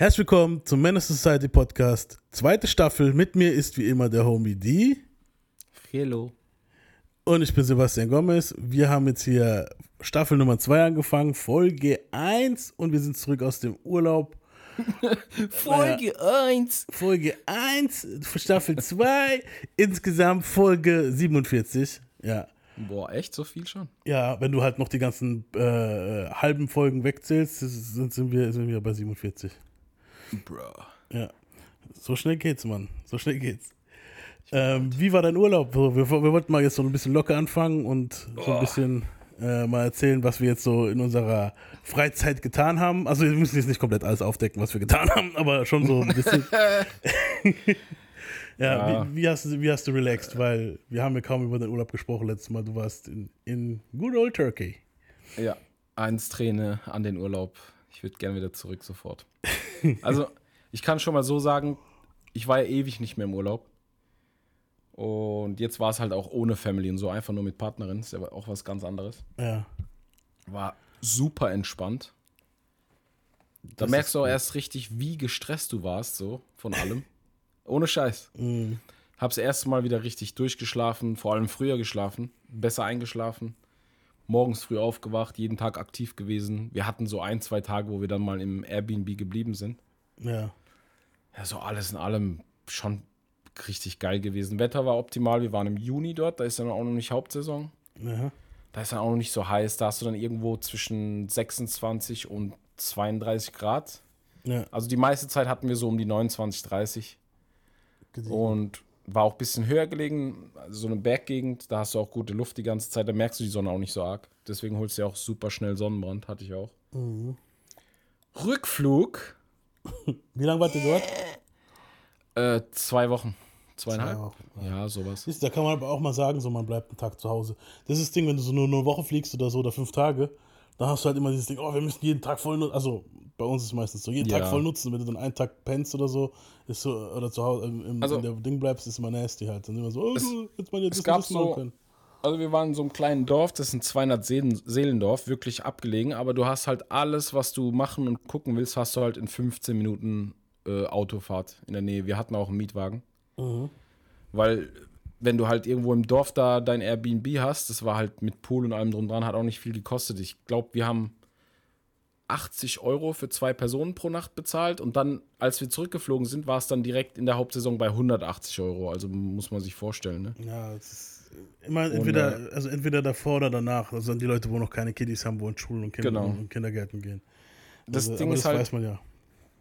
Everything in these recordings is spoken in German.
Herzlich willkommen zum Menace Society Podcast. Zweite Staffel. Mit mir ist wie immer der Homie D. Hello. Und ich bin Sebastian Gomez. Wir haben jetzt hier Staffel Nummer 2 angefangen, Folge 1 und wir sind zurück aus dem Urlaub. Folge 1. Folge 1, Staffel 2, insgesamt Folge 47. Ja. Boah, echt so viel schon? Ja, wenn du halt noch die ganzen äh, halben Folgen wegzählst, sind, sind, wir, sind wir bei 47. Bro. Ja. So schnell geht's, Mann. So schnell geht's. Ähm, wie war dein Urlaub? Wir, wir, wollten mal jetzt so ein bisschen locker anfangen und so ein bisschen äh, mal erzählen, was wir jetzt so in unserer Freizeit getan haben. Also wir müssen jetzt nicht komplett alles aufdecken, was wir getan haben, aber schon so ein bisschen. ja, ja. Wie, wie, hast du, wie hast du relaxed? Weil wir haben ja kaum über den Urlaub gesprochen letztes Mal. Du warst in, in good old Turkey. Ja, eins Träne an den Urlaub. Ich würde gerne wieder zurück sofort. Also, ich kann schon mal so sagen, ich war ja ewig nicht mehr im Urlaub. Und jetzt war es halt auch ohne Family und so, einfach nur mit Partnerin. Ist ja auch was ganz anderes. Ja. War super entspannt. Da das merkst du auch gut. erst richtig, wie gestresst du warst, so von allem. Ohne Scheiß. Mm. Hab's erste Mal wieder richtig durchgeschlafen, vor allem früher geschlafen, besser eingeschlafen. Morgens früh aufgewacht, jeden Tag aktiv gewesen. Wir hatten so ein, zwei Tage, wo wir dann mal im Airbnb geblieben sind. Ja. Ja, so alles in allem schon richtig geil gewesen. Wetter war optimal. Wir waren im Juni dort, da ist dann auch noch nicht Hauptsaison. Ja. Da ist dann auch noch nicht so heiß. Da hast du dann irgendwo zwischen 26 und 32 Grad. Ja. Also die meiste Zeit hatten wir so um die 29, 30. Gediegen. Und war auch ein bisschen höher gelegen, so eine Berggegend, da hast du auch gute Luft die ganze Zeit, da merkst du die Sonne auch nicht so arg. Deswegen holst du ja auch super schnell Sonnenbrand, hatte ich auch. Mhm. Rückflug. Wie lange wart ihr dort? Äh, zwei Wochen. Zweieinhalb? Zwei Wochen, ja. ja, sowas. Siehst, da kann man aber auch mal sagen, so man bleibt einen Tag zu Hause. Das ist das Ding, wenn du so nur eine Woche fliegst oder so oder fünf Tage, dann hast du halt immer dieses Ding, oh, wir müssen jeden Tag voll. Also bei uns ist es meistens so, jeden ja. Tag voll nutzen. Wenn du dann einen Tag pennst oder so, ist so, oder zu Hause im, also, in der Ding bleibst, ist immer nasty halt. Dann immer so, oh, es, jetzt mal jetzt gab so, können. Also wir waren in so einem kleinen Dorf, das ist ein 200 Seelen, Seelendorf, wirklich abgelegen, aber du hast halt alles, was du machen und gucken willst, hast du halt in 15 Minuten äh, Autofahrt in der Nähe. Wir hatten auch einen Mietwagen. Mhm. Weil, wenn du halt irgendwo im Dorf da dein Airbnb hast, das war halt mit Pool und allem drum dran, hat auch nicht viel gekostet. Ich glaube, wir haben 80 Euro für zwei Personen pro Nacht bezahlt und dann, als wir zurückgeflogen sind, war es dann direkt in der Hauptsaison bei 180 Euro. Also muss man sich vorstellen, ne? Ja, es ist immer entweder, und, also entweder davor oder danach. Also die Leute, wo noch keine Kiddies haben, wo in Schulen und, Kinder genau. und Kindergärten gehen. Das also, Ding ist das halt, weiß man ja.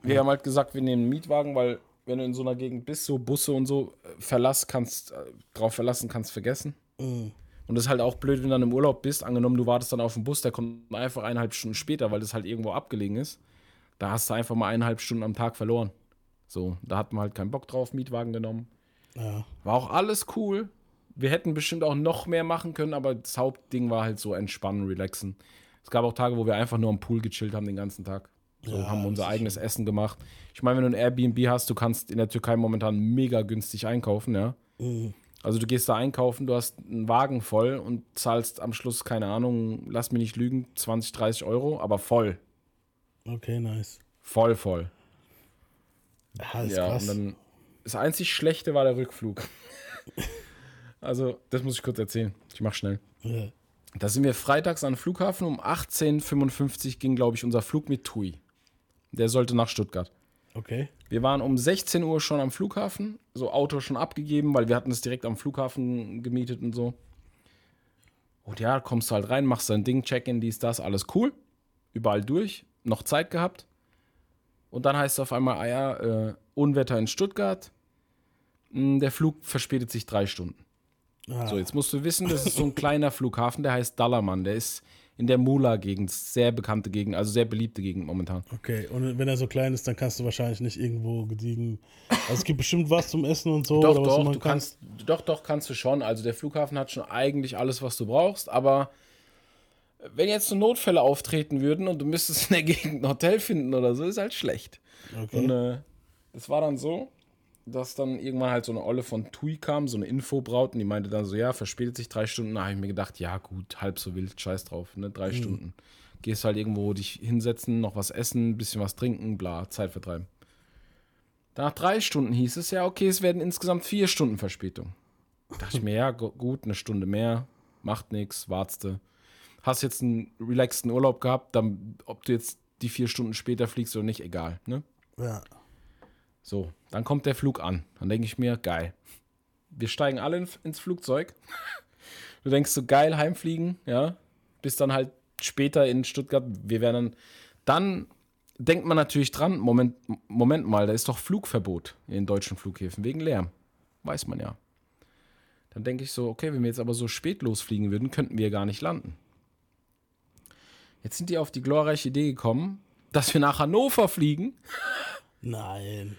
Wir ja. haben halt gesagt, wir nehmen einen Mietwagen, weil wenn du in so einer Gegend bist, so Busse und so, äh, Verlass kannst, äh, drauf verlassen kannst vergessen. Mhm. Und das ist halt auch blöd, wenn du dann im Urlaub bist. Angenommen, du wartest dann auf den Bus, der kommt einfach eineinhalb Stunden später, weil das halt irgendwo abgelegen ist. Da hast du einfach mal eineinhalb Stunden am Tag verloren. So, da hatten wir halt keinen Bock drauf, Mietwagen genommen. Ja. War auch alles cool. Wir hätten bestimmt auch noch mehr machen können, aber das Hauptding war halt so entspannen, relaxen. Es gab auch Tage, wo wir einfach nur am Pool gechillt haben den ganzen Tag. So ja, haben unser eigenes schön. Essen gemacht. Ich meine, wenn du ein Airbnb hast, du kannst in der Türkei momentan mega günstig einkaufen, ja. Mhm. Also du gehst da einkaufen, du hast einen Wagen voll und zahlst am Schluss, keine Ahnung, lass mich nicht lügen, 20, 30 Euro, aber voll. Okay, nice. Voll, voll. Ist ja krass. und dann das einzig Schlechte war der Rückflug. also, das muss ich kurz erzählen. Ich mach schnell. Ja. Da sind wir freitags an den Flughafen. Um 18.55 Uhr ging, glaube ich, unser Flug mit TUI. Der sollte nach Stuttgart. Okay. Wir waren um 16 Uhr schon am Flughafen, so Auto schon abgegeben, weil wir hatten es direkt am Flughafen gemietet und so. Und ja, kommst du halt rein, machst dein Ding, Check-in, dies, das, alles cool. Überall durch, noch Zeit gehabt. Und dann heißt es auf einmal, ah ja, äh, Unwetter in Stuttgart. Hm, der Flug verspätet sich drei Stunden. Ah. So, jetzt musst du wissen, das ist so ein kleiner Flughafen, der heißt Dallermann. Der ist in der Mula-Gegend, sehr bekannte Gegend, also sehr beliebte Gegend momentan. Okay, und wenn er so klein ist, dann kannst du wahrscheinlich nicht irgendwo gediegen. Also es gibt bestimmt was zum Essen und so. Doch, oder doch, was du kannst, doch, doch, kannst du schon. Also der Flughafen hat schon eigentlich alles, was du brauchst, aber wenn jetzt so Notfälle auftreten würden und du müsstest in der Gegend ein Hotel finden oder so, ist halt schlecht. Okay. Und äh, das war dann so, dass dann irgendwann halt so eine Olle von Tui kam, so eine Infobraut, und die meinte dann so, ja, verspätet sich drei Stunden. Da habe ich mir gedacht, ja gut, halb so wild, scheiß drauf, ne, drei Mhm. Stunden. Gehst halt irgendwo dich hinsetzen, noch was essen, ein bisschen was trinken, bla, Zeit vertreiben. Nach drei Stunden hieß es ja, okay, es werden insgesamt vier Stunden Verspätung. Da dachte ich mir, ja, gut, eine Stunde mehr, macht nichts, wartste. Hast jetzt einen relaxten Urlaub gehabt, dann, ob du jetzt die vier Stunden später fliegst oder nicht, egal, ne? Ja. So, dann kommt der Flug an. Dann denke ich mir, geil. Wir steigen alle in, ins Flugzeug. Du denkst so, geil, heimfliegen, ja. Bis dann halt später in Stuttgart, wir werden dann, dann denkt man natürlich dran, Moment, Moment mal, da ist doch Flugverbot in deutschen Flughäfen wegen Lärm. Weiß man ja. Dann denke ich so, okay, wenn wir jetzt aber so spät losfliegen würden, könnten wir gar nicht landen. Jetzt sind die auf die glorreiche Idee gekommen, dass wir nach Hannover fliegen Nein.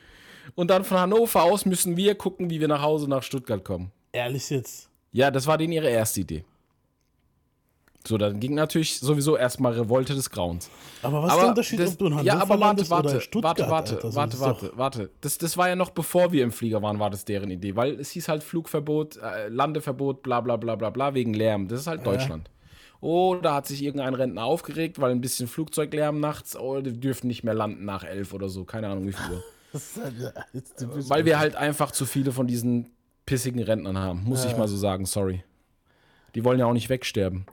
Und dann von Hannover aus müssen wir gucken, wie wir nach Hause nach Stuttgart kommen. Ehrlich jetzt. Ja, das war denen ihre erste Idee. So, dann ging natürlich sowieso erstmal Revolte des Grauens. Aber was ist der Unterschied, das, ob du in Hannover ja, aber warte, warte, Stuttgart? warte, warte, Alter? Warte, warte, warte. Das, das war ja noch bevor wir im Flieger waren, war das deren Idee, weil es hieß halt Flugverbot, äh, Landeverbot, bla bla bla bla bla, wegen Lärm. Das ist halt Deutschland. Oh, da hat sich irgendein Rentner aufgeregt, weil ein bisschen Flugzeuglärm nachts, oh, die dürfen nicht mehr landen nach elf oder so, keine Ahnung wie viel Uhr. Ja, Weil wir halt einfach zu viele von diesen pissigen Rentnern haben, muss ich mal so sagen, sorry. Die wollen ja auch nicht wegsterben.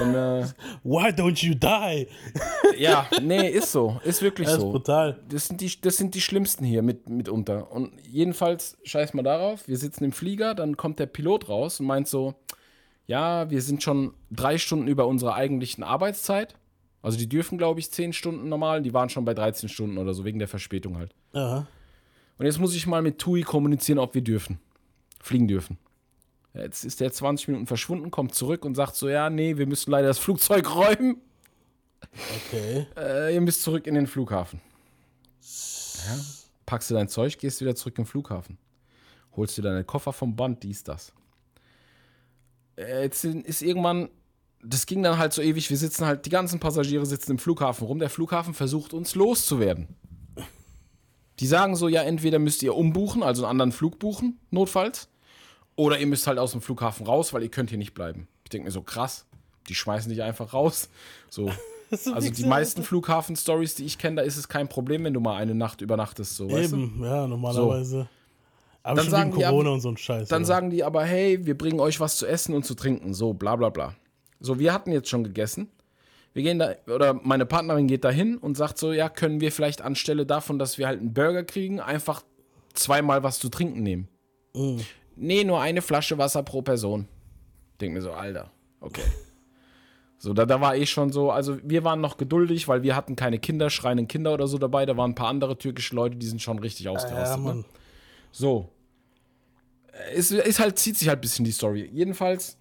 Und äh, Why don't you die? ja, nee, ist so, ist wirklich Das ist so. brutal. Das sind, die, das sind die schlimmsten hier mit, mitunter. Und jedenfalls, scheiß mal darauf, wir sitzen im Flieger, dann kommt der Pilot raus und meint so, ja, wir sind schon drei Stunden über unserer eigentlichen Arbeitszeit. Also die dürfen, glaube ich, zehn Stunden normal, die waren schon bei 13 Stunden oder so, wegen der Verspätung halt. Ja. Und jetzt muss ich mal mit TUI kommunizieren, ob wir dürfen. Fliegen dürfen. Jetzt ist der 20 Minuten verschwunden, kommt zurück und sagt so, ja, nee, wir müssen leider das Flugzeug räumen. Okay. Äh, ihr müsst zurück in den Flughafen. Ja, packst du dein Zeug, gehst wieder zurück im Flughafen. Holst dir deine Koffer vom Band, dies, das. Äh, jetzt ist irgendwann, das ging dann halt so ewig, wir sitzen halt, die ganzen Passagiere sitzen im Flughafen rum, der Flughafen versucht uns loszuwerden. Die sagen so, ja, entweder müsst ihr umbuchen, also einen anderen Flug buchen, notfalls, oder ihr müsst halt aus dem Flughafen raus, weil ihr könnt hier nicht bleiben. Ich denke mir so, krass, die schmeißen dich einfach raus. So, also die meisten Flughafen-Stories, die ich kenne, da ist es kein Problem, wenn du mal eine Nacht übernachtest, so, weißt du? Eben, ja, normalerweise. Aber Dann schon sagen die, Corona aber- und so ein Scheiß. Dann oder? sagen die aber, hey, wir bringen euch was zu essen und zu trinken, so, bla bla bla. So, wir hatten jetzt schon gegessen. Wir gehen da, oder meine Partnerin geht da hin und sagt so, ja, können wir vielleicht anstelle davon, dass wir halt einen Burger kriegen, einfach zweimal was zu trinken nehmen. Nee, nur eine Flasche Wasser pro Person. Denk mir so, Alter, okay. So, da, da war ich schon so, also wir waren noch geduldig, weil wir hatten keine Kinder, schreienden Kinder oder so dabei. Da waren ein paar andere türkische Leute, die sind schon richtig ja, ausgerastet. ne? Mann. So. Es ist halt, zieht sich halt ein bisschen die Story. Jedenfalls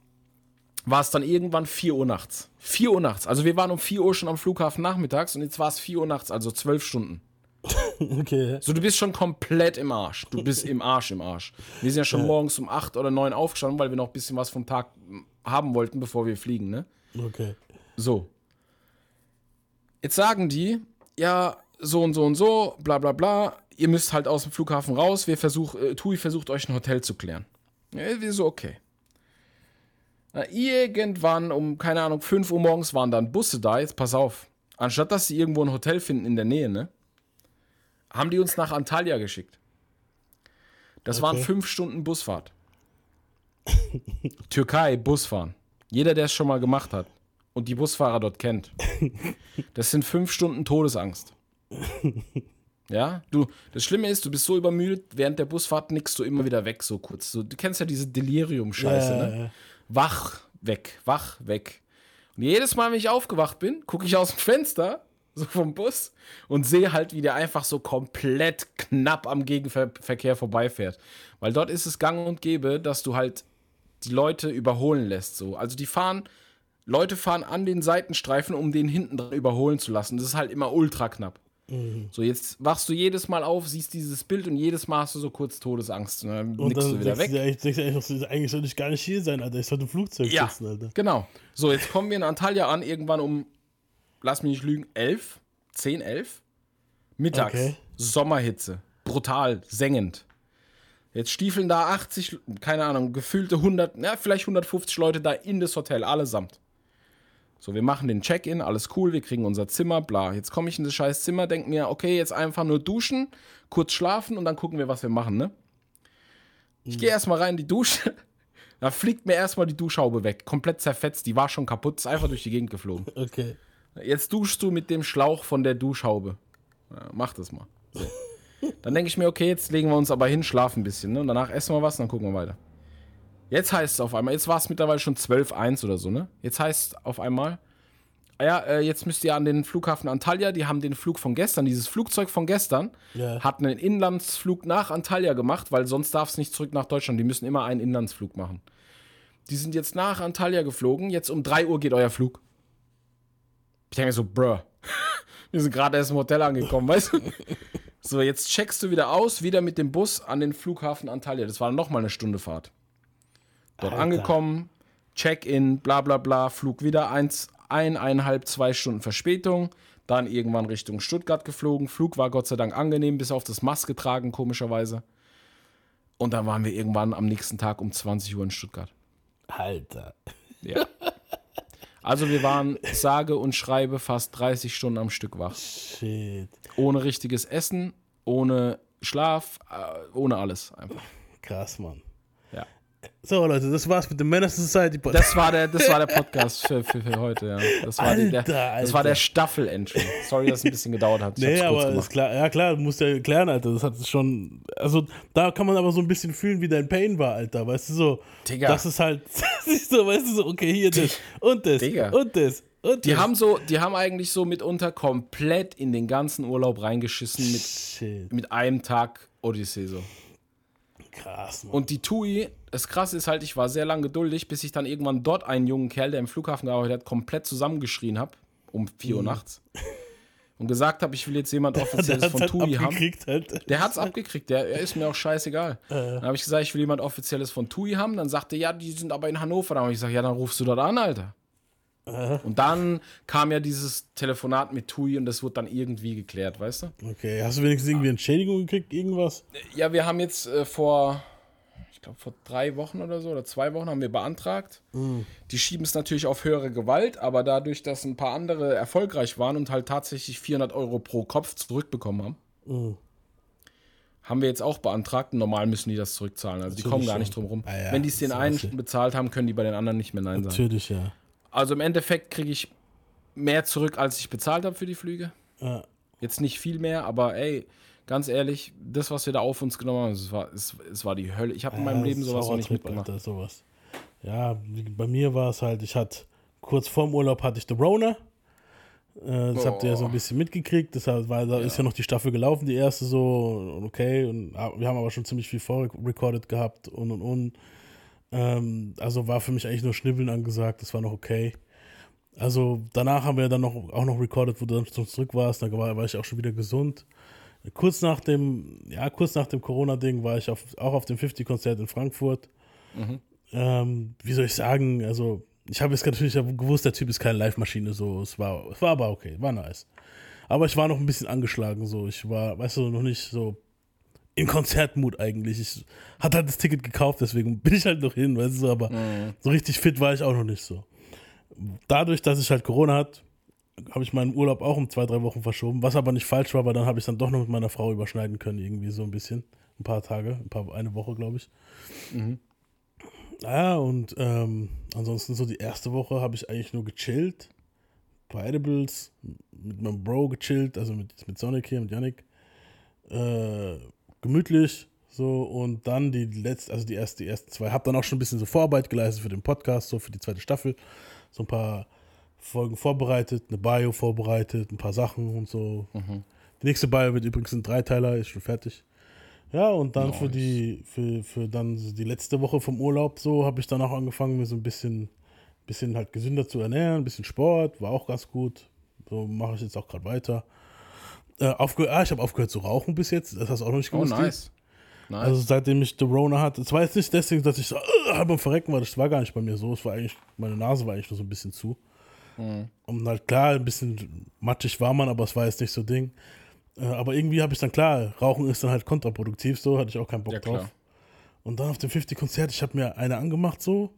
war es dann irgendwann 4 Uhr nachts. 4 Uhr nachts. Also wir waren um 4 Uhr schon am Flughafen nachmittags und jetzt war es 4 Uhr nachts, also 12 Stunden. Okay. So, du bist schon komplett im Arsch. Du bist im Arsch, im Arsch. Wir sind ja schon morgens um 8 oder 9 aufgestanden, weil wir noch ein bisschen was vom Tag haben wollten, bevor wir fliegen, ne? Okay. So. Jetzt sagen die, ja, so und so und so, bla bla bla, ihr müsst halt aus dem Flughafen raus, wir versuch, äh, TUI versucht euch ein Hotel zu klären. Ja, wir so, okay. Na, irgendwann um, keine Ahnung, 5 Uhr morgens waren dann Busse da, jetzt pass auf. Anstatt dass sie irgendwo ein Hotel finden in der Nähe, ne, haben die uns nach Antalya geschickt. Das waren Okay. fünf Stunden Busfahrt. Türkei, Busfahren. Jeder, der es schon mal gemacht hat und die Busfahrer dort kennt, das sind fünf Stunden Todesangst. Ja, du, das Schlimme ist, du bist so übermüdet, während der Busfahrt nickst du immer wieder weg, so kurz. So, du kennst ja diese Delirium-Scheiße, Ja, ne? ja, ja. Wach, weg, wach, weg. Und jedes Mal, wenn ich aufgewacht bin, gucke ich aus dem Fenster, so vom Bus, und sehe halt, wie der einfach so komplett knapp am Gegenverkehr vorbeifährt. Weil dort ist es gang und gäbe, dass du halt die Leute überholen lässt. So. Also die fahren, Leute fahren an den Seitenstreifen, um den hinten dran überholen zu lassen. Das ist halt immer ultra knapp. So, jetzt wachst du jedes Mal auf, siehst dieses Bild und jedes Mal hast du so kurz Todesangst. Und dann Und nickst du dann wieder weg. du eigentlich, denkst du noch, eigentlich sollte ich gar nicht hier sein, Alter. Ich sollte im Flugzeug Ja, sitzen, Alter. genau. So, jetzt kommen wir in Antalya an, irgendwann um, lass mich nicht lügen, 11, 10, 11. Mittags. Okay. Sommerhitze. Brutal, sengend. Jetzt stiefeln da 80, keine Ahnung, gefühlte 100, ja, vielleicht 150 Leute da in das Hotel, allesamt. So, wir machen den Check-in, alles cool, wir kriegen unser Zimmer, bla. Jetzt komme ich in das scheiß Zimmer, denke mir, okay, jetzt einfach nur duschen, kurz schlafen und dann gucken wir, was wir machen, ne? Ich gehe erstmal rein in die Dusche. Da fliegt mir erstmal die Duschhaube weg. Komplett zerfetzt. Die war schon kaputt. Ist einfach durch die Gegend geflogen. Okay. Jetzt duschst du mit dem Schlauch von der Duschhaube. Ja, mach das mal. So. Dann denke ich mir, okay, jetzt legen wir uns aber hin, schlafen ein bisschen. Ne? Und danach essen wir was und dann gucken wir weiter. Jetzt heißt es auf einmal, jetzt war es mittlerweile schon 12.1 oder so, ne? Jetzt heißt es auf einmal, ah ja, äh, jetzt müsst ihr an den Flughafen Antalya, die haben den Flug von gestern, dieses Flugzeug von gestern, Ja. hat einen Inlandsflug nach Antalya gemacht, weil sonst darf es nicht zurück nach Deutschland. Die müssen immer einen Inlandsflug machen. Die sind jetzt nach Antalya geflogen, jetzt um 3 Uhr geht euer Flug. Ich denke so, bruh, wir sind gerade erst im Hotel angekommen, weißt du? So, jetzt checkst du wieder aus, wieder mit dem Bus an den Flughafen Antalya. Das war nochmal eine Stunde Fahrt. Dort Alter. angekommen, Check-in, bla bla bla, Flug wieder eins, ein, eineinhalb, zwei Stunden Verspätung. Dann irgendwann Richtung Stuttgart geflogen. Flug war Gott sei Dank angenehm, bis auf das Maske tragen, komischerweise. Und dann waren wir irgendwann am nächsten Tag um 20 Uhr in Stuttgart. Alter. Ja. Also wir waren sage und schreibe fast 30 Stunden am Stück wach. Shit. Ohne richtiges Essen, ohne Schlaf, äh, ohne alles einfach. Krass, Mann. So, Leute, das war's mit dem Menace Society Podcast. Das war der, das war der Podcast für, für, für heute, ja. Das war, die, der, Alter, das war Alter. der Staffel-Entry. Sorry, dass es ein bisschen gedauert hat. Ich Nee, aber ist klar, ja klar, du musst ja erklären, Alter. Das hat schon. Also, da kann man aber so ein bisschen fühlen, wie dein Pain war, Alter. Weißt du so? Digga. Das ist halt. siehst du, weißt du so, okay, hier das und das Digga. und das und Die das. haben so, die haben eigentlich so mitunter komplett in den ganzen Urlaub reingeschissen mit, Shit, mit einem Tag Odyssee so. Krass, Mann. Und die TUI, das krasse ist halt, ich war sehr lang geduldig, bis ich dann irgendwann dort einen jungen Kerl, der im Flughafen gearbeitet hat, komplett zusammengeschrien habe, um 4 Uhr nachts. Und gesagt habe, ich will jetzt jemand Offizielles hat's von halt TUI haben. abgekriegt, halt. Der hat's abgekriegt, der, er ist mir auch scheißegal. Äh. Dann habe ich gesagt, ich will jemand Offizielles von TUI haben. Dann sagte er, ja, die sind aber in Hannover. Dann habe ich gesagt, ja, dann rufst du dort an, Alter. Und dann kam ja dieses Telefonat mit TUI und das wurde dann irgendwie geklärt, weißt du? Okay, hast du wenigstens irgendwie Entschädigung gekriegt, irgendwas? Ja, wir haben jetzt äh, vor, ich glaube, vor drei Wochen oder so oder zwei Wochen haben wir beantragt. Die schieben es natürlich auf höhere Gewalt, aber dadurch, dass ein paar andere erfolgreich waren und halt tatsächlich 400 Euro pro Kopf zurückbekommen haben, Mhm. haben wir jetzt auch beantragt. Und normal müssen die das zurückzahlen. Also die Natürlich kommen gar nicht drum rum. Ah ja, Wenn die es den das einen bezahlt haben, können die bei den anderen nicht mehr Nein sagen. Natürlich, ja. Also im Endeffekt kriege ich mehr zurück, als ich bezahlt habe für die Flüge. ja. Jetzt nicht viel mehr, aber ey, ganz ehrlich, das, was wir da auf uns genommen haben, es war, es, es war die Hölle. Ich habe in meinem Ja, Leben sowas noch nicht mitgemacht. Alter, sowas. Ja, bei mir war es halt, ich hatte kurz vorm Urlaub hatte ich The Rona. Äh, das habt ihr ja so ein bisschen mitgekriegt. Deshalb war, da ist ja noch die Staffel gelaufen, die erste so, okay. Und ah, wir haben aber schon ziemlich viel vorrecorded gehabt und und und. Ähm, also war für mich eigentlich nur Schnibbeln angesagt, das war noch okay. Also danach haben wir dann noch, auch noch recorded, wo du dann schon zurück warst, da war, war ich auch schon wieder gesund. Kurz nach dem, ja, kurz nach dem Corona-Ding war ich auf, auch auf dem 50-Konzert in Frankfurt. Ähm, wie soll ich sagen, also ich habe jetzt natürlich gewusst, der Typ ist keine Live-Maschine, so, es war, es war aber okay, war nice. Aber ich war noch ein bisschen angeschlagen, so, ich war, weißt du, noch nicht so in Konzertmut eigentlich. Ich hatte halt das Ticket gekauft, deswegen bin ich halt noch hin, weißt du, so, aber so richtig fit war ich auch noch nicht so. Dadurch, dass ich halt Corona hatte, habe ich meinen Urlaub auch um zwei, drei Wochen verschoben, was aber nicht falsch war, weil dann habe ich dann doch noch mit meiner Frau überschneiden können, irgendwie so ein bisschen. Ein paar Tage, ein paar, eine Woche, glaube ich. Ja, und ähm, ansonsten so die erste Woche habe ich eigentlich nur gechillt. Bei Edibles, mit meinem Bro gechillt, also mit, mit Sonic hier, mit Yannick. Äh, gemütlich, so, und dann die letzte, also die erste, die ersten zwei, habe dann auch schon ein bisschen so Vorarbeit geleistet für den Podcast, so für die zweite Staffel. So ein paar Folgen vorbereitet, eine Bio vorbereitet, ein paar Sachen und so. Die nächste Bio wird übrigens ein Dreiteiler, ist schon fertig. Ja, und dann für Nice. die, für, für dann so die letzte Woche vom Urlaub so, habe ich dann auch angefangen, mir so ein bisschen, bisschen halt gesünder zu ernähren, ein bisschen Sport, war auch ganz gut. So mache ich jetzt auch gerade weiter. Äh, aufge ah, ich habe aufgehört zu rauchen bis jetzt, das hast du auch noch nicht Oh, gewusst. Steve. nice. Nice. Also seitdem ich Corona hatte, es war jetzt nicht deswegen, dass ich so äh, halb am Verrecken war, das war gar nicht bei mir so. Es war eigentlich, meine Nase war eigentlich nur so ein bisschen zu. Und halt klar, ein bisschen matschig war man, aber es war jetzt nicht so Ding. Äh, aber irgendwie habe ich dann klar, Rauchen ist dann halt kontraproduktiv, so hatte ich auch keinen Bock Ja, drauf. klar. Und dann auf dem 50-Konzert, ich habe mir eine angemacht so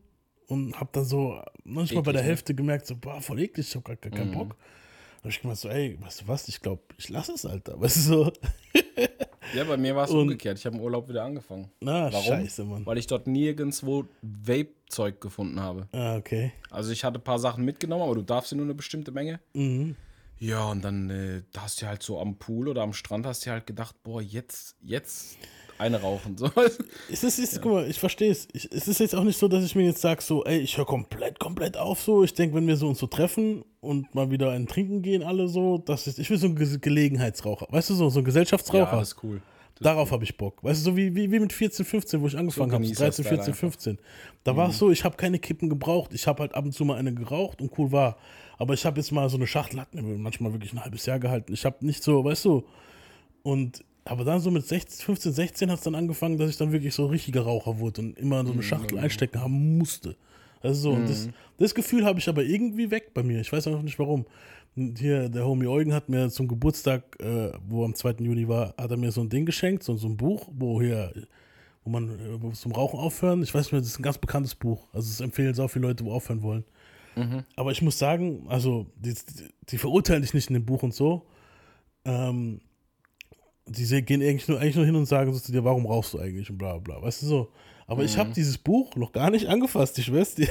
und habe dann so manchmal bei Eklig, der ne? Hälfte gemerkt, so, boah, voll eklig, ich hab gar, gar keinen Mhm. Bock. Da hab ich gemeint so, ey, weißt du was, ich glaube, ich lasse es, Alter. Weißt du so, Ja, bei mir war es umgekehrt. Ich habe im Urlaub wieder angefangen. na, Warum? scheiße, Mann. Weil ich dort nirgendwo Vape-Zeug gefunden habe. Ah, okay. Also ich hatte ein paar Sachen mitgenommen, aber du darfst ja nur eine bestimmte Menge. Mhm. Ja, und dann äh, da hast du halt so am Pool oder am Strand hast du halt gedacht, boah, jetzt, jetzt eine rauchen. So. Es ist, ist guck mal, ich verstehe es. Ich- Es ist jetzt auch nicht so, dass ich mir jetzt sage, so, ey, ich höre komplett, komplett auf so. Ich denke, wenn wir so uns so treffen und mal wieder ein Trinken gehen, alle so, das ist, ich will so ein Ge Gelegenheitsraucher. Weißt du, so, so ein Gesellschaftsraucher. das ist cool. Darauf habe ich Bock. Weißt du, so wie, wie, wie mit 14, 15, wo ich angefangen habe, 13, Genießer-Style 14, einfach. 15. Da war es so, ich habe keine Kippen gebraucht. Ich habe halt ab und zu mal eine geraucht und cool war. Aber ich habe jetzt mal so eine Schachtel, hat mir manchmal wirklich ein halbes Jahr gehalten. Ich habe nicht so, weißt du, und aber dann so mit 16, 15, 16 hat es dann angefangen, dass ich dann wirklich so richtiger Raucher wurde und immer so eine Schachtel einstecken haben musste. Also so, und das, das Gefühl habe ich aber irgendwie weg bei mir. Ich weiß auch nicht warum. Und Hier, der Homie Eugen hat mir zum Geburtstag, äh, wo am 2. Juni war, hat er mir so ein Ding geschenkt, so, so ein Buch, wo hier, wo man wo zum Rauchen aufhören. Ich weiß nicht mehr, das ist ein ganz bekanntes Buch. Also es empfehlen so viele Leute, wo aufhören wollen. Aber ich muss sagen, also die, die, die verurteilen dich nicht in dem Buch und so. Ähm, die gehen eigentlich nur, eigentlich nur hin und sagen so zu dir, warum rauchst du eigentlich und bla bla, weißt du so. Aber ich habe dieses Buch noch gar nicht angefasst, ich schwör's dir.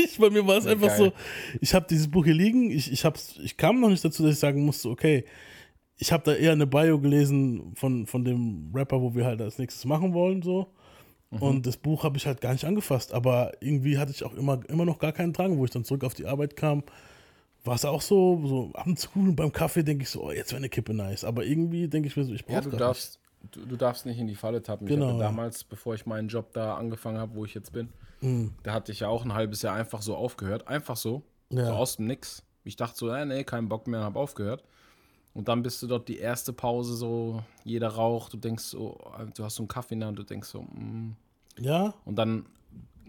Ich, bei mir war es einfach Geil. so, ich habe dieses Buch hier liegen, ich, ich, hab's, ich kam noch nicht dazu, dass ich sagen musste, okay, ich habe da eher eine Bio gelesen von, von dem Rapper, wo wir halt als nächstes machen wollen, so. Und das Buch habe ich halt gar nicht angefasst, aber irgendwie hatte ich auch immer, immer noch gar keinen Drang, wo ich dann zurück auf die Arbeit kam, war es auch so, so ab und zu beim Kaffee denke ich so, oh, jetzt wäre eine Kippe nice, aber irgendwie denke ich mir so, ich Ja, brauche du darfst, du, du darfst nicht in die Falle tappen. Ich Genau, ja. damals, bevor ich meinen Job da angefangen habe, wo ich jetzt bin, Mhm. da hatte ich ja auch ein halbes Jahr einfach so aufgehört. Einfach so. Ja. So aus dem Nix. Ich dachte so, äh, nee, keinen Bock mehr, habe aufgehört. Und dann bist du dort die erste Pause so, jeder raucht, du denkst so, du hast so einen Kaffee in der Hand, du denkst so, mm. Ja, Und dann